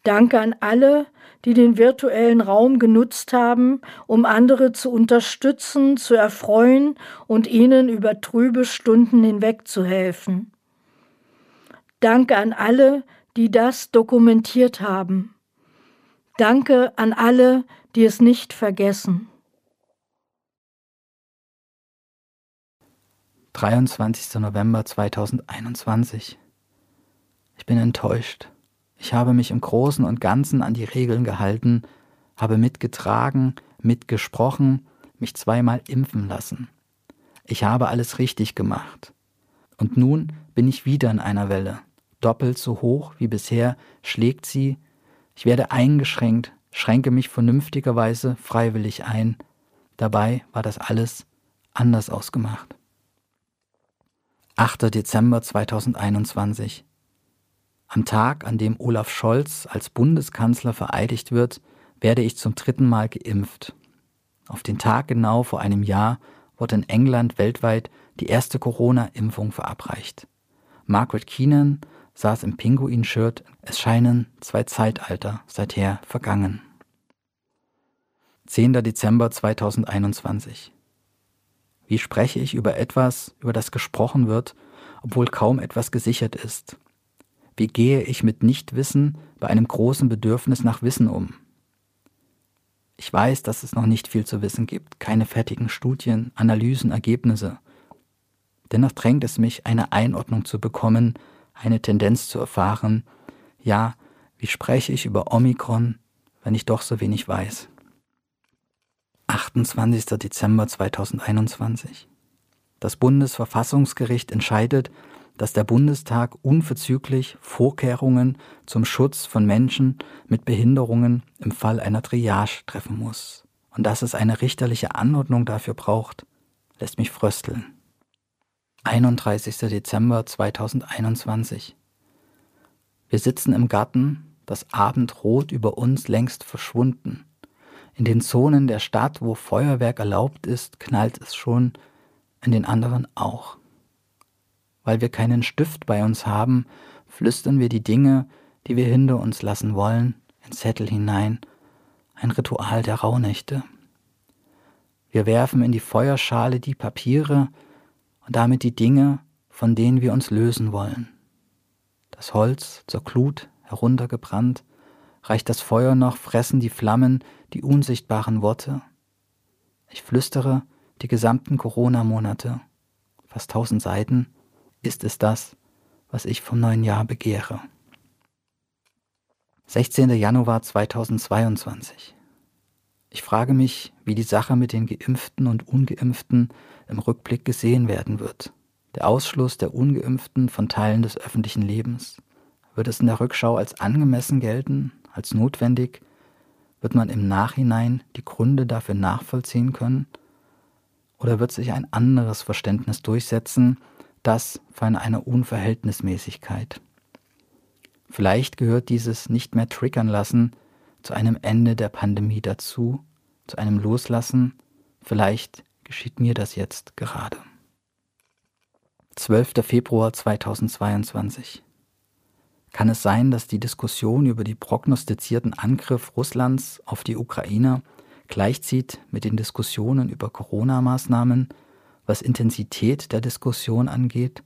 Danke an alle, die den virtuellen Raum genutzt haben, um andere zu unterstützen, zu erfreuen und ihnen über trübe Stunden hinweg zu helfen. Danke an alle, die das dokumentiert haben. Danke an alle, die es nicht vergessen. 23. November 2021. Ich bin enttäuscht. Ich habe mich im Großen und Ganzen an die Regeln gehalten, habe mitgetragen, mitgesprochen, mich zweimal impfen lassen. Ich habe alles richtig gemacht. Und nun bin ich wieder in einer Welle. Doppelt so hoch wie bisher schlägt sie. Ich werde eingeschränkt, schränke mich vernünftigerweise freiwillig ein. Dabei war das alles anders ausgemacht. 8. Dezember 2021 am Tag, an dem Olaf Scholz als Bundeskanzler vereidigt wird, werde ich zum dritten Mal geimpft. Auf den Tag genau vor einem Jahr wurde in England weltweit die erste Corona-Impfung verabreicht. Margaret Keenan saß im Pinguin-Shirt. Es scheinen zwei Zeitalter seither vergangen. 10. Dezember 2021. Wie spreche ich über etwas, über das gesprochen wird, obwohl kaum etwas gesichert ist? Wie gehe ich mit Nichtwissen bei einem großen Bedürfnis nach Wissen um? Ich weiß, dass es noch nicht viel zu wissen gibt, keine fertigen Studien, Analysen, Ergebnisse. Dennoch drängt es mich, eine Einordnung zu bekommen, eine Tendenz zu erfahren. Ja, wie spreche ich über Omikron, wenn ich doch so wenig weiß? 28. Dezember 2021. Das Bundesverfassungsgericht entscheidet, dass der Bundestag unverzüglich Vorkehrungen zum Schutz von Menschen mit Behinderungen im Fall einer Triage treffen muss. Und dass es eine richterliche Anordnung dafür braucht, lässt mich frösteln. 31. Dezember 2021. Wir sitzen im Garten, das Abendrot über uns längst verschwunden. In den Zonen der Stadt, wo Feuerwerk erlaubt ist, knallt es schon, in den anderen auch weil wir keinen Stift bei uns haben, flüstern wir die Dinge, die wir hinter uns lassen wollen, in Zettel hinein, ein Ritual der Rauhnächte. Wir werfen in die Feuerschale die Papiere und damit die Dinge, von denen wir uns lösen wollen. Das Holz zur Glut heruntergebrannt, reicht das Feuer noch, fressen die Flammen die unsichtbaren Worte. Ich flüstere die gesamten Corona-Monate, fast tausend Seiten, ist es das, was ich vom neuen Jahr begehre. 16. Januar 2022. Ich frage mich, wie die Sache mit den Geimpften und Ungeimpften im Rückblick gesehen werden wird. Der Ausschluss der Ungeimpften von Teilen des öffentlichen Lebens. Wird es in der Rückschau als angemessen gelten, als notwendig? Wird man im Nachhinein die Gründe dafür nachvollziehen können? Oder wird sich ein anderes Verständnis durchsetzen, das von einer Unverhältnismäßigkeit? Vielleicht gehört dieses nicht mehr triggern lassen zu einem Ende der Pandemie dazu, zu einem Loslassen. Vielleicht geschieht mir das jetzt gerade. 12. Februar 2022. Kann es sein, dass die Diskussion über die prognostizierten Angriff Russlands auf die Ukraine gleichzieht mit den Diskussionen über Corona-Maßnahmen, was Intensität der Diskussion angeht,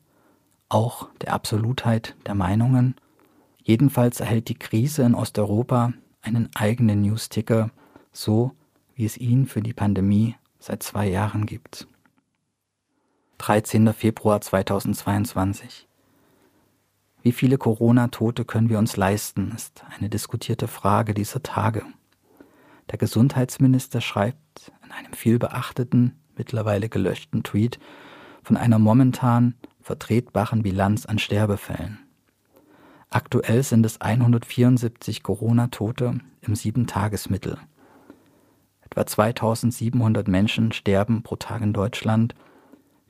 auch der Absolutheit der Meinungen? Jedenfalls erhält die Krise in Osteuropa einen eigenen News-Ticker, so wie es ihn für die Pandemie seit zwei Jahren gibt. 13. Februar 2022 wie viele Corona-Tote können wir uns leisten, ist eine diskutierte Frage dieser Tage. Der Gesundheitsminister schreibt in einem vielbeachteten, mittlerweile gelöschten Tweet von einer momentan vertretbaren Bilanz an Sterbefällen. Aktuell sind es 174 Corona-Tote im Sieben-Tagesmittel. Etwa 2700 Menschen sterben pro Tag in Deutschland.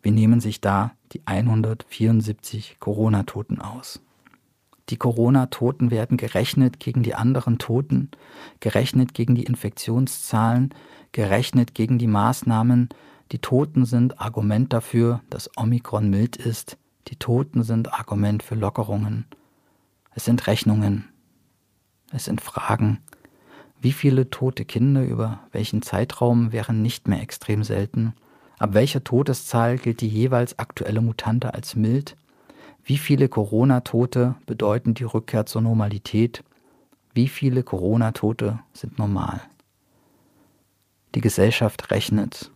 Wir nehmen sich da die 174 Corona-Toten aus. Die Corona-Toten werden gerechnet gegen die anderen Toten, gerechnet gegen die Infektionszahlen, gerechnet gegen die Maßnahmen. Die Toten sind Argument dafür, dass Omikron mild ist. Die Toten sind Argument für Lockerungen. Es sind Rechnungen. Es sind Fragen. Wie viele tote Kinder über welchen Zeitraum wären nicht mehr extrem selten? Ab welcher Todeszahl gilt die jeweils aktuelle Mutante als mild? Wie viele Corona-Tote bedeuten die Rückkehr zur Normalität? Wie viele Corona-Tote sind normal? Die Gesellschaft rechnet.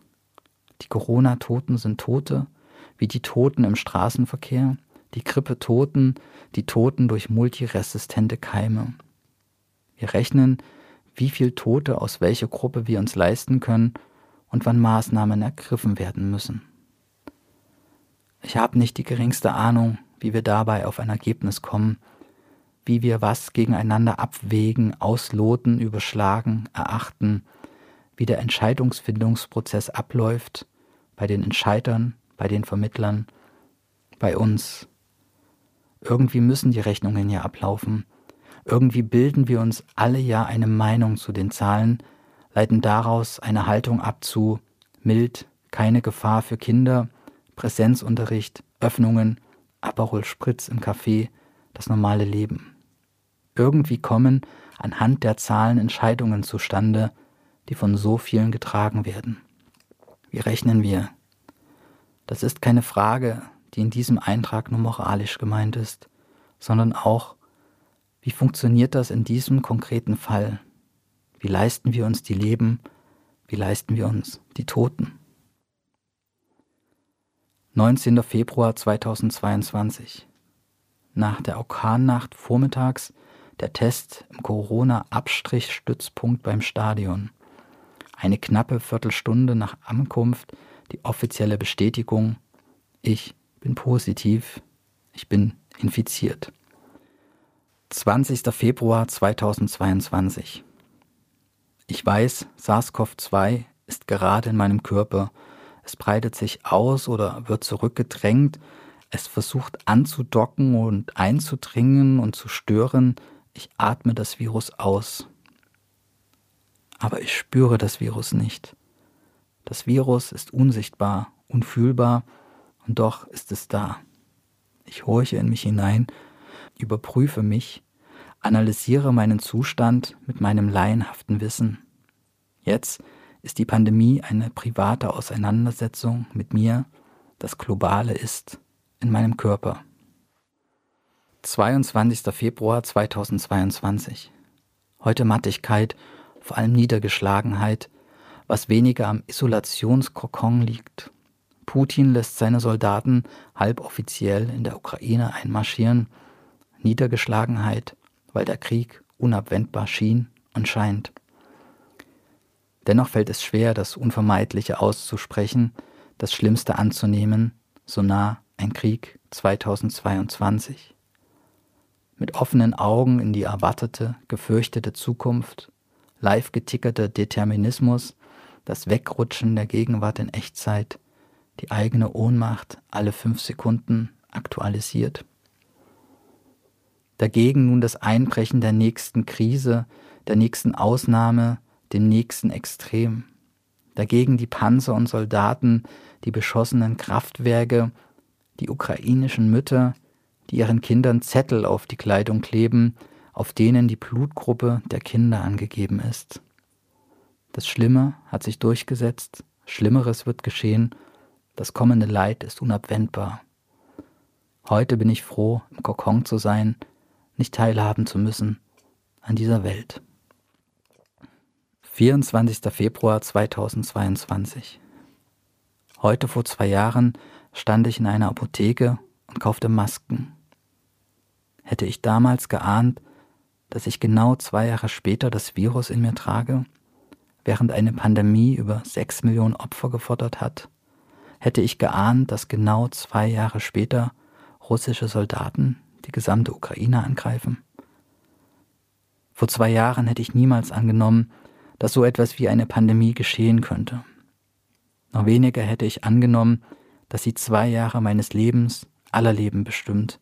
Die Corona-Toten sind Tote, wie die Toten im Straßenverkehr, die Grippe-Toten, die Toten durch multiresistente Keime. Wir rechnen, wie viel Tote aus welcher Gruppe wir uns leisten können und wann Maßnahmen ergriffen werden müssen. Ich habe nicht die geringste Ahnung, wie wir dabei auf ein Ergebnis kommen, wie wir was gegeneinander abwägen, ausloten, überschlagen, erachten, wie der Entscheidungsfindungsprozess abläuft, bei den Entscheidern, bei den Vermittlern, bei uns. Irgendwie müssen die Rechnungen ja ablaufen. Irgendwie bilden wir uns alle ja eine Meinung zu den Zahlen, leiten daraus eine Haltung ab zu mild, keine Gefahr für Kinder, Präsenzunterricht, Öffnungen, Aperol Spritz im Café, das normale Leben. Irgendwie kommen anhand der Zahlen Entscheidungen zustande, die von so vielen getragen werden. Wie rechnen wir? Das ist keine Frage, die in diesem Eintrag nur moralisch gemeint ist, sondern auch, wie funktioniert das in diesem konkreten Fall? Wie leisten wir uns die Leben? Wie leisten wir uns die Toten? 19. Februar 2022. Nach der Orkannacht vormittags der Test im Corona-Abstrichstützpunkt beim Stadion. Eine knappe Viertelstunde nach Ankunft die offizielle Bestätigung, ich bin positiv, ich bin infiziert. 20. Februar 2022. Ich weiß, SARS-CoV-2 ist gerade in meinem Körper es breitet sich aus oder wird zurückgedrängt, es versucht anzudocken und einzudringen und zu stören, ich atme das Virus aus. Aber ich spüre das Virus nicht. Das Virus ist unsichtbar, unfühlbar, und doch ist es da. Ich horche in mich hinein überprüfe mich, analysiere meinen Zustand mit meinem laienhaften Wissen. Jetzt ist die Pandemie eine private Auseinandersetzung mit mir, das Globale ist in meinem Körper. 22. Februar 2022. Heute Mattigkeit, vor allem Niedergeschlagenheit, was weniger am Isolationskokon liegt. Putin lässt seine Soldaten halboffiziell in der Ukraine einmarschieren. Niedergeschlagenheit, weil der Krieg unabwendbar schien und scheint. Dennoch fällt es schwer, das Unvermeidliche auszusprechen, das Schlimmste anzunehmen, so nah ein Krieg 2022 mit offenen Augen in die erwartete, gefürchtete Zukunft, live getickerter Determinismus, das Wegrutschen der Gegenwart in Echtzeit, die eigene Ohnmacht alle fünf Sekunden aktualisiert. Dagegen nun das Einbrechen der nächsten Krise, der nächsten Ausnahme, dem nächsten Extrem. Dagegen die Panzer und Soldaten, die beschossenen Kraftwerke, die ukrainischen Mütter, die ihren Kindern Zettel auf die Kleidung kleben, auf denen die Blutgruppe der Kinder angegeben ist. Das Schlimme hat sich durchgesetzt, Schlimmeres wird geschehen, das kommende Leid ist unabwendbar. Heute bin ich froh, im Kokon zu sein, nicht teilhaben zu müssen an dieser Welt. 24. Februar 2022 Heute vor zwei Jahren stand ich in einer Apotheke und kaufte Masken. Hätte ich damals geahnt, dass ich genau zwei Jahre später das Virus in mir trage, während eine Pandemie über sechs Millionen Opfer gefordert hat, hätte ich geahnt, dass genau zwei Jahre später russische Soldaten die gesamte Ukraine angreifen. Vor zwei Jahren hätte ich niemals angenommen, dass so etwas wie eine Pandemie geschehen könnte. Noch weniger hätte ich angenommen, dass sie zwei Jahre meines Lebens, aller Leben bestimmt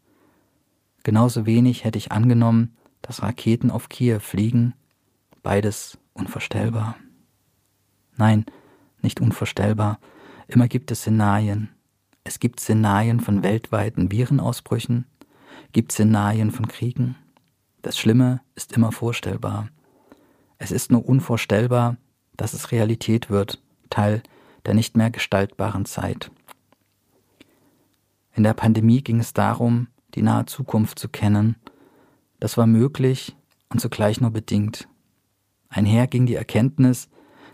Genauso wenig hätte ich angenommen, dass Raketen auf Kiew fliegen. Beides unvorstellbar. Nein, nicht unvorstellbar. Immer gibt es Szenarien. Es gibt Szenarien von weltweiten Virenausbrüchen, gibt Szenarien von Kriegen. Das Schlimme ist immer vorstellbar. Es ist nur unvorstellbar, dass es Realität wird, Teil der nicht mehr gestaltbaren Zeit. In der Pandemie ging es darum, die nahe Zukunft zu kennen. Das war möglich und zugleich nur bedingt. Einher ging die Erkenntnis,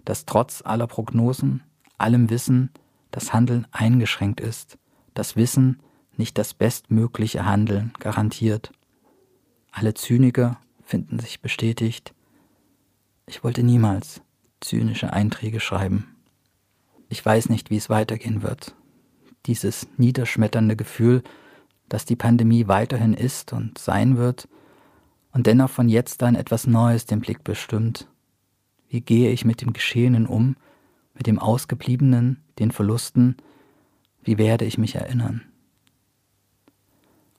dass trotz aller Prognosen, allem Wissen, das Handeln eingeschränkt ist, das Wissen nicht das bestmögliche Handeln garantiert. Alle Zyniker finden sich bestätigt. Ich wollte niemals zynische Einträge schreiben. Ich weiß nicht, wie es weitergehen wird. Dieses niederschmetternde Gefühl, dass die Pandemie weiterhin ist und sein wird und dennoch von jetzt an etwas Neues den Blick bestimmt. Wie gehe ich mit dem Geschehenen um, mit dem Ausgebliebenen, den Verlusten? Wie werde ich mich erinnern?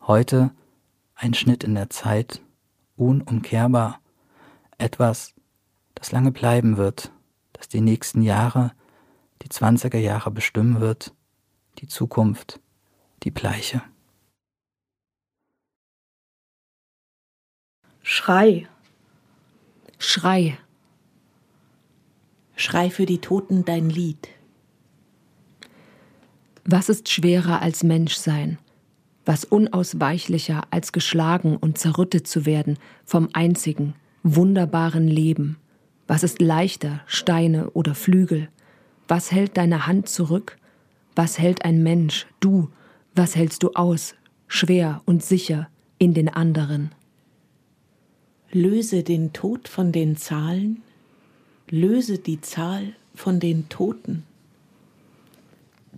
Heute ein Schnitt in der Zeit, unumkehrbar, etwas, das lange bleiben wird, das die nächsten Jahre, die zwanziger Jahre bestimmen wird, die Zukunft, die Bleiche. Schrei. Schrei. Schrei für die Toten dein Lied. Was ist schwerer als Menschsein? Was unausweichlicher als geschlagen und zerrüttet zu werden vom einzigen, wunderbaren Leben? Was ist leichter, Steine oder Flügel? Was hält deine Hand zurück? Was hält ein Mensch, du? Was hältst du aus, schwer und sicher, in den anderen? Löse den Tod von den Zahlen, löse die Zahl von den Toten.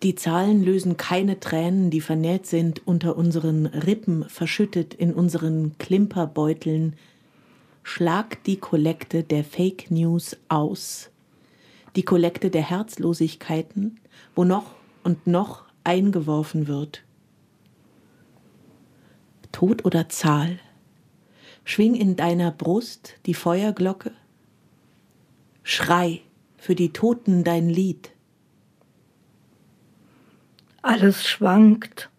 Die Zahlen lösen keine Tränen, die vernäht sind, unter unseren Rippen verschüttet in unseren Klimperbeuteln. Schlag die Kollekte der Fake News aus, die Kollekte der Herzlosigkeiten, wo noch und noch eingeworfen wird. Tod oder Zahl? Schwing in deiner Brust die Feuerglocke. Schrei für die Toten dein Lied. Alles schwankt,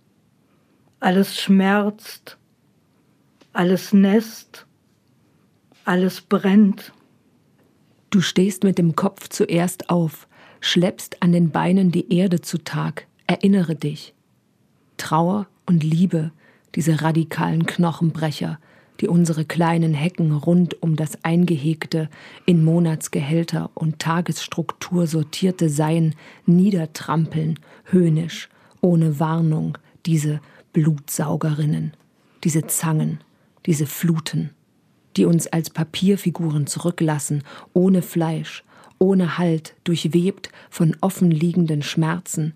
alles schmerzt, alles Nest, alles brennt. Du stehst mit dem Kopf zuerst auf, schleppst an den Beinen die Erde zutage, erinnere dich. Trauer und Liebe, diese radikalen Knochenbrecher, die unsere kleinen Hecken rund um das eingehegte, in Monatsgehälter und Tagesstruktur sortierte Sein niedertrampeln, höhnisch, ohne Warnung, diese Blutsaugerinnen, diese Zangen, diese Fluten, die uns als Papierfiguren zurücklassen, ohne Fleisch, ohne Halt, durchwebt von offenliegenden Schmerzen,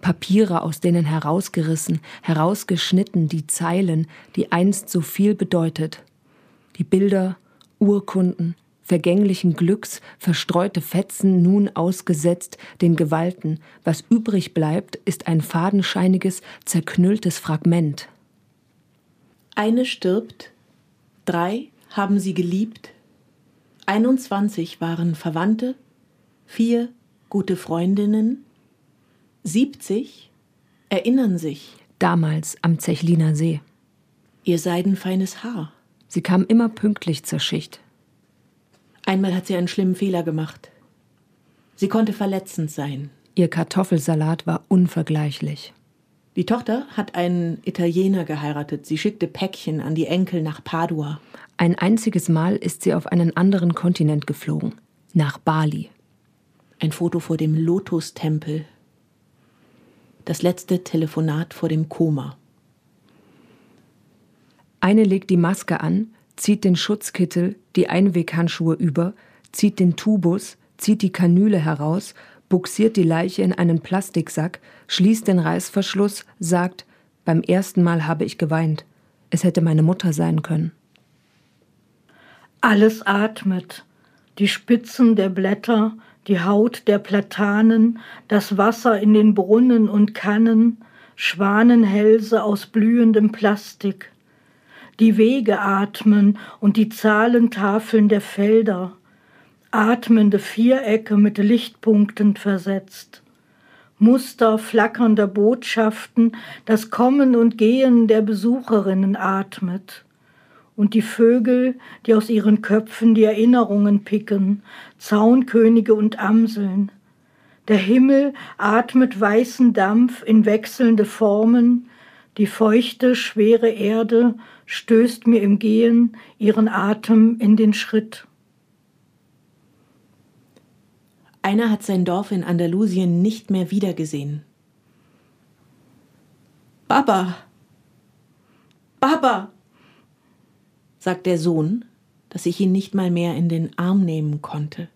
Papiere aus denen herausgerissen, herausgeschnitten die Zeilen, die einst so viel bedeutet, die Bilder, Urkunden, vergänglichen Glücks, verstreute Fetzen nun ausgesetzt den Gewalten, was übrig bleibt, ist ein fadenscheiniges, zerknülltes Fragment. Eine stirbt, drei haben sie geliebt, 21 waren Verwandte, vier gute Freundinnen, 70 erinnern sich. Damals am Zechliner See. Ihr seidenfeines Haar. Sie kam immer pünktlich zur Schicht. Einmal hat sie einen schlimmen Fehler gemacht. Sie konnte verletzend sein. Ihr Kartoffelsalat war unvergleichlich. Die Tochter hat einen Italiener geheiratet. Sie schickte Päckchen an die Enkel nach Padua. Ein einziges Mal ist sie auf einen anderen Kontinent geflogen, nach Bali. Ein Foto vor dem Lotustempel. Das letzte Telefonat vor dem Koma. Eine legt die Maske an, zieht den Schutzkittel, die Einweghandschuhe über, zieht den Tubus, zieht die Kanüle heraus, buxiert die Leiche in einen Plastiksack, schließt den Reißverschluss, sagt, beim ersten Mal habe ich geweint. Es hätte meine Mutter sein können. Alles atmet, die Spitzen der Blätter, die Haut der Platanen, das Wasser in den Brunnen und Kannen, Schwanenhälse aus blühendem Plastik. Die Wege atmen und die Zahlentafeln der Felder, atmende Vierecke mit Lichtpunkten versetzt. Muster flackernder Botschaften, das Kommen und Gehen der Besucherinnen atmet und die Vögel, die aus ihren Köpfen die Erinnerungen picken, Zaunkönige und Amseln. Der Himmel atmet weißen Dampf in wechselnde Formen, die feuchte, schwere Erde stößt mir im Gehen ihren Atem in den Schritt. Einer hat sein Dorf in Andalusien nicht mehr wiedergesehen. Baba! Baba! Sagt der Sohn, dass ich ihn nicht mal mehr in den Arm nehmen konnte.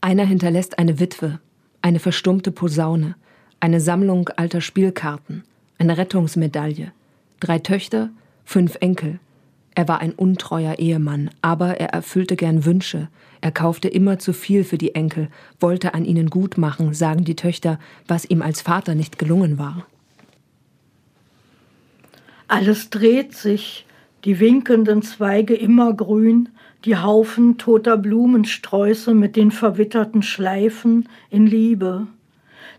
Einer hinterlässt eine Witwe, eine verstummte Posaune, eine Sammlung alter Spielkarten, eine Rettungsmedaille, drei Töchter, fünf Enkel. Er war ein untreuer Ehemann, aber er erfüllte gern Wünsche. Er kaufte immer zu viel für die Enkel, wollte an ihnen gut machen, sagen die Töchter, was ihm als Vater nicht gelungen war. Alles dreht sich, die winkenden Zweige immer grün, die Haufen toter Blumensträuße mit den verwitterten Schleifen in Liebe.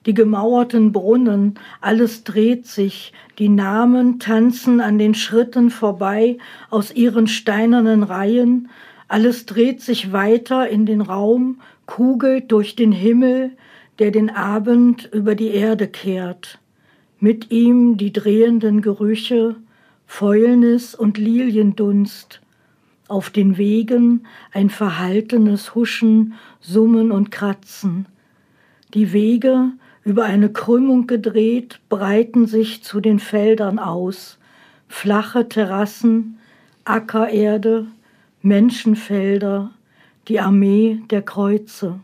Die gemauerten Brunnen, alles dreht sich, die Namen tanzen an den Schritten vorbei aus ihren steinernen Reihen, alles dreht sich weiter in den Raum, kugelt durch den Himmel, der den Abend über die Erde kehrt mit ihm die drehenden Gerüche, Fäulnis und Liliendunst, auf den Wegen ein verhaltenes Huschen, Summen und Kratzen. Die Wege, über eine Krümmung gedreht, breiten sich zu den Feldern aus, flache Terrassen, Ackererde, Menschenfelder, die Armee der Kreuze.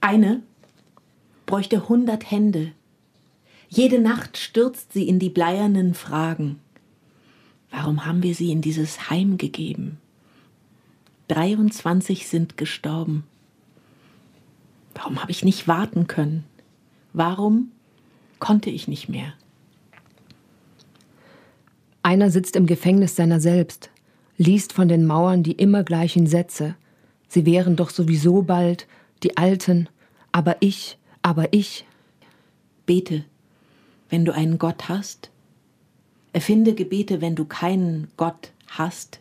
Eine bräuchte hundert Hände. Jede Nacht stürzt sie in die bleiernen Fragen. Warum haben wir sie in dieses Heim gegeben? 23 sind gestorben. Warum habe ich nicht warten können? Warum konnte ich nicht mehr? Einer sitzt im Gefängnis seiner selbst, liest von den Mauern die immer gleichen Sätze. Sie wären doch sowieso bald die Alten, aber ich, aber ich. Bete. wenn du einen Gott hast. Erfinde Gebete, wenn du keinen Gott hast.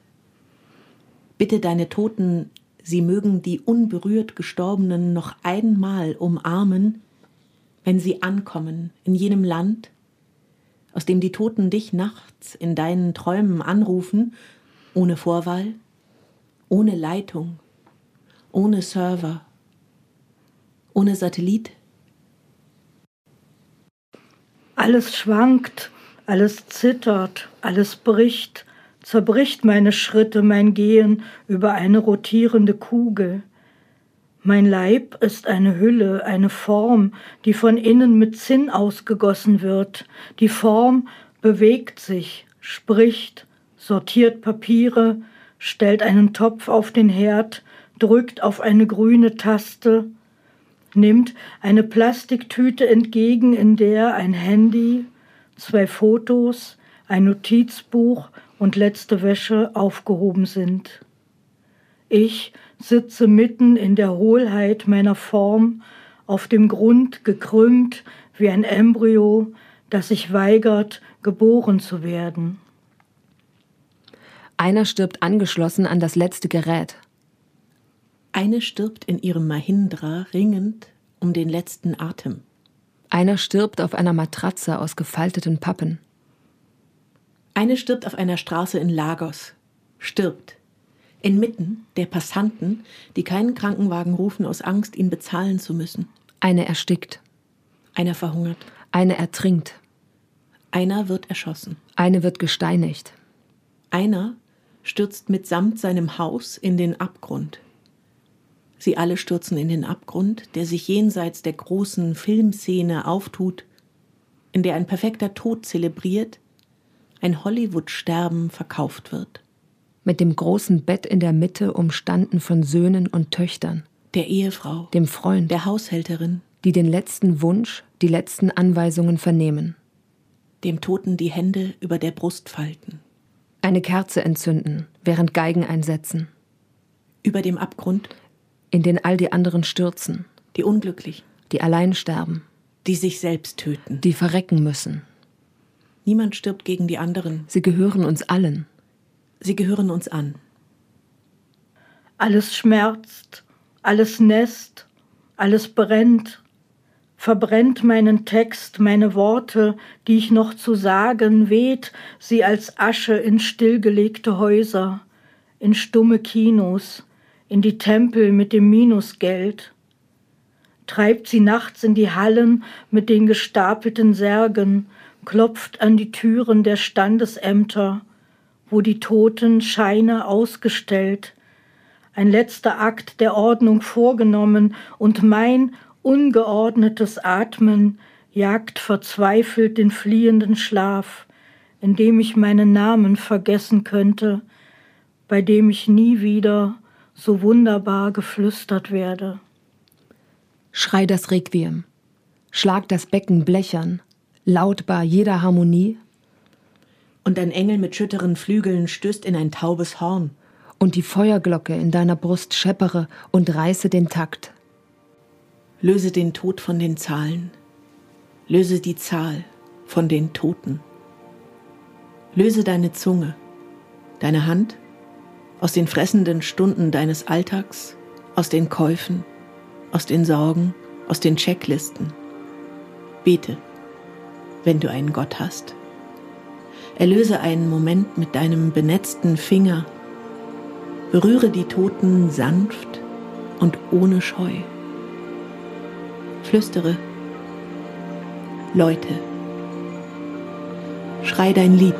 Bitte deine Toten, sie mögen die unberührt Gestorbenen noch einmal umarmen, wenn sie ankommen in jenem Land, aus dem die Toten dich nachts in deinen Träumen anrufen, ohne Vorwahl, ohne Leitung, ohne Server, ohne Satellit. Alles schwankt, alles zittert, alles bricht, zerbricht meine Schritte, mein Gehen über eine rotierende Kugel. Mein Leib ist eine Hülle, eine Form, die von innen mit Zinn ausgegossen wird. Die Form bewegt sich, spricht, sortiert Papiere, stellt einen Topf auf den Herd, drückt auf eine grüne Taste, nimmt eine Plastiktüte entgegen, in der ein Handy, zwei Fotos, ein Notizbuch und letzte Wäsche aufgehoben sind. Ich sitze mitten in der Hohlheit meiner Form, auf dem Grund gekrümmt wie ein Embryo, das sich weigert, geboren zu werden. Einer stirbt angeschlossen an das letzte Gerät. Eine stirbt in ihrem Mahindra ringend um den letzten Atem. Einer stirbt auf einer Matratze aus gefalteten Pappen. Eine stirbt auf einer Straße in Lagos. Stirbt. Inmitten der Passanten, die keinen Krankenwagen rufen aus Angst, ihn bezahlen zu müssen. Eine erstickt. Einer verhungert. Eine ertrinkt. Einer wird erschossen. Eine wird gesteinigt. Einer stürzt mitsamt seinem Haus in den Abgrund. Sie alle stürzen in den Abgrund, der sich jenseits der großen Filmszene auftut, in der ein perfekter Tod zelebriert, ein Hollywood-Sterben verkauft wird. Mit dem großen Bett in der Mitte umstanden von Söhnen und Töchtern, Der Ehefrau, dem Freund, der Haushälterin, die den letzten Wunsch, die letzten Anweisungen vernehmen. dem Toten die Hände über der Brust falten. Eine Kerze entzünden, während Geigen einsetzen, Über dem Abgrund in den all die anderen stürzen, die Unglücklichen, die allein sterben, die sich selbst töten. die verrecken müssen. Niemand stirbt gegen die anderen. Sie gehören uns allen. Sie gehören uns an. Alles schmerzt, alles nässt, alles brennt, verbrennt meinen Text, meine Worte, die ich noch zu sagen, weht sie als Asche in stillgelegte Häuser, in stumme Kinos, in die Tempel mit dem Minusgeld, treibt sie nachts in die Hallen mit den gestapelten Särgen, klopft an die Türen der Standesämter, wo die Toten Scheine ausgestellt, ein letzter Akt der Ordnung vorgenommen und mein ungeordnetes Atmen jagt verzweifelt den fliehenden Schlaf, in dem ich meinen Namen vergessen könnte, bei dem ich nie wieder so wunderbar geflüstert werde. Schrei das Requiem. Schlag das Becken blechern, lautbar jeder Harmonie Und ein Engel mit schütteren Flügeln stößt in ein taubes Horn. und die Feuerglocke in deiner Brust scheppere und reiße den Takt. Löse den Tod von den Zahlen. Löse die Zahl von den Toten. Löse deine Zunge, deine Hand aus den fressenden Stunden deines Alltags, aus den Käufen, aus den Sorgen, aus den Checklisten. Bete, wenn du einen Gott hast. Erlöse einen Moment mit deinem benetzten Finger. Berühre die Toten sanft und ohne Scheu. Flüstere, Leute, schrei dein Lied.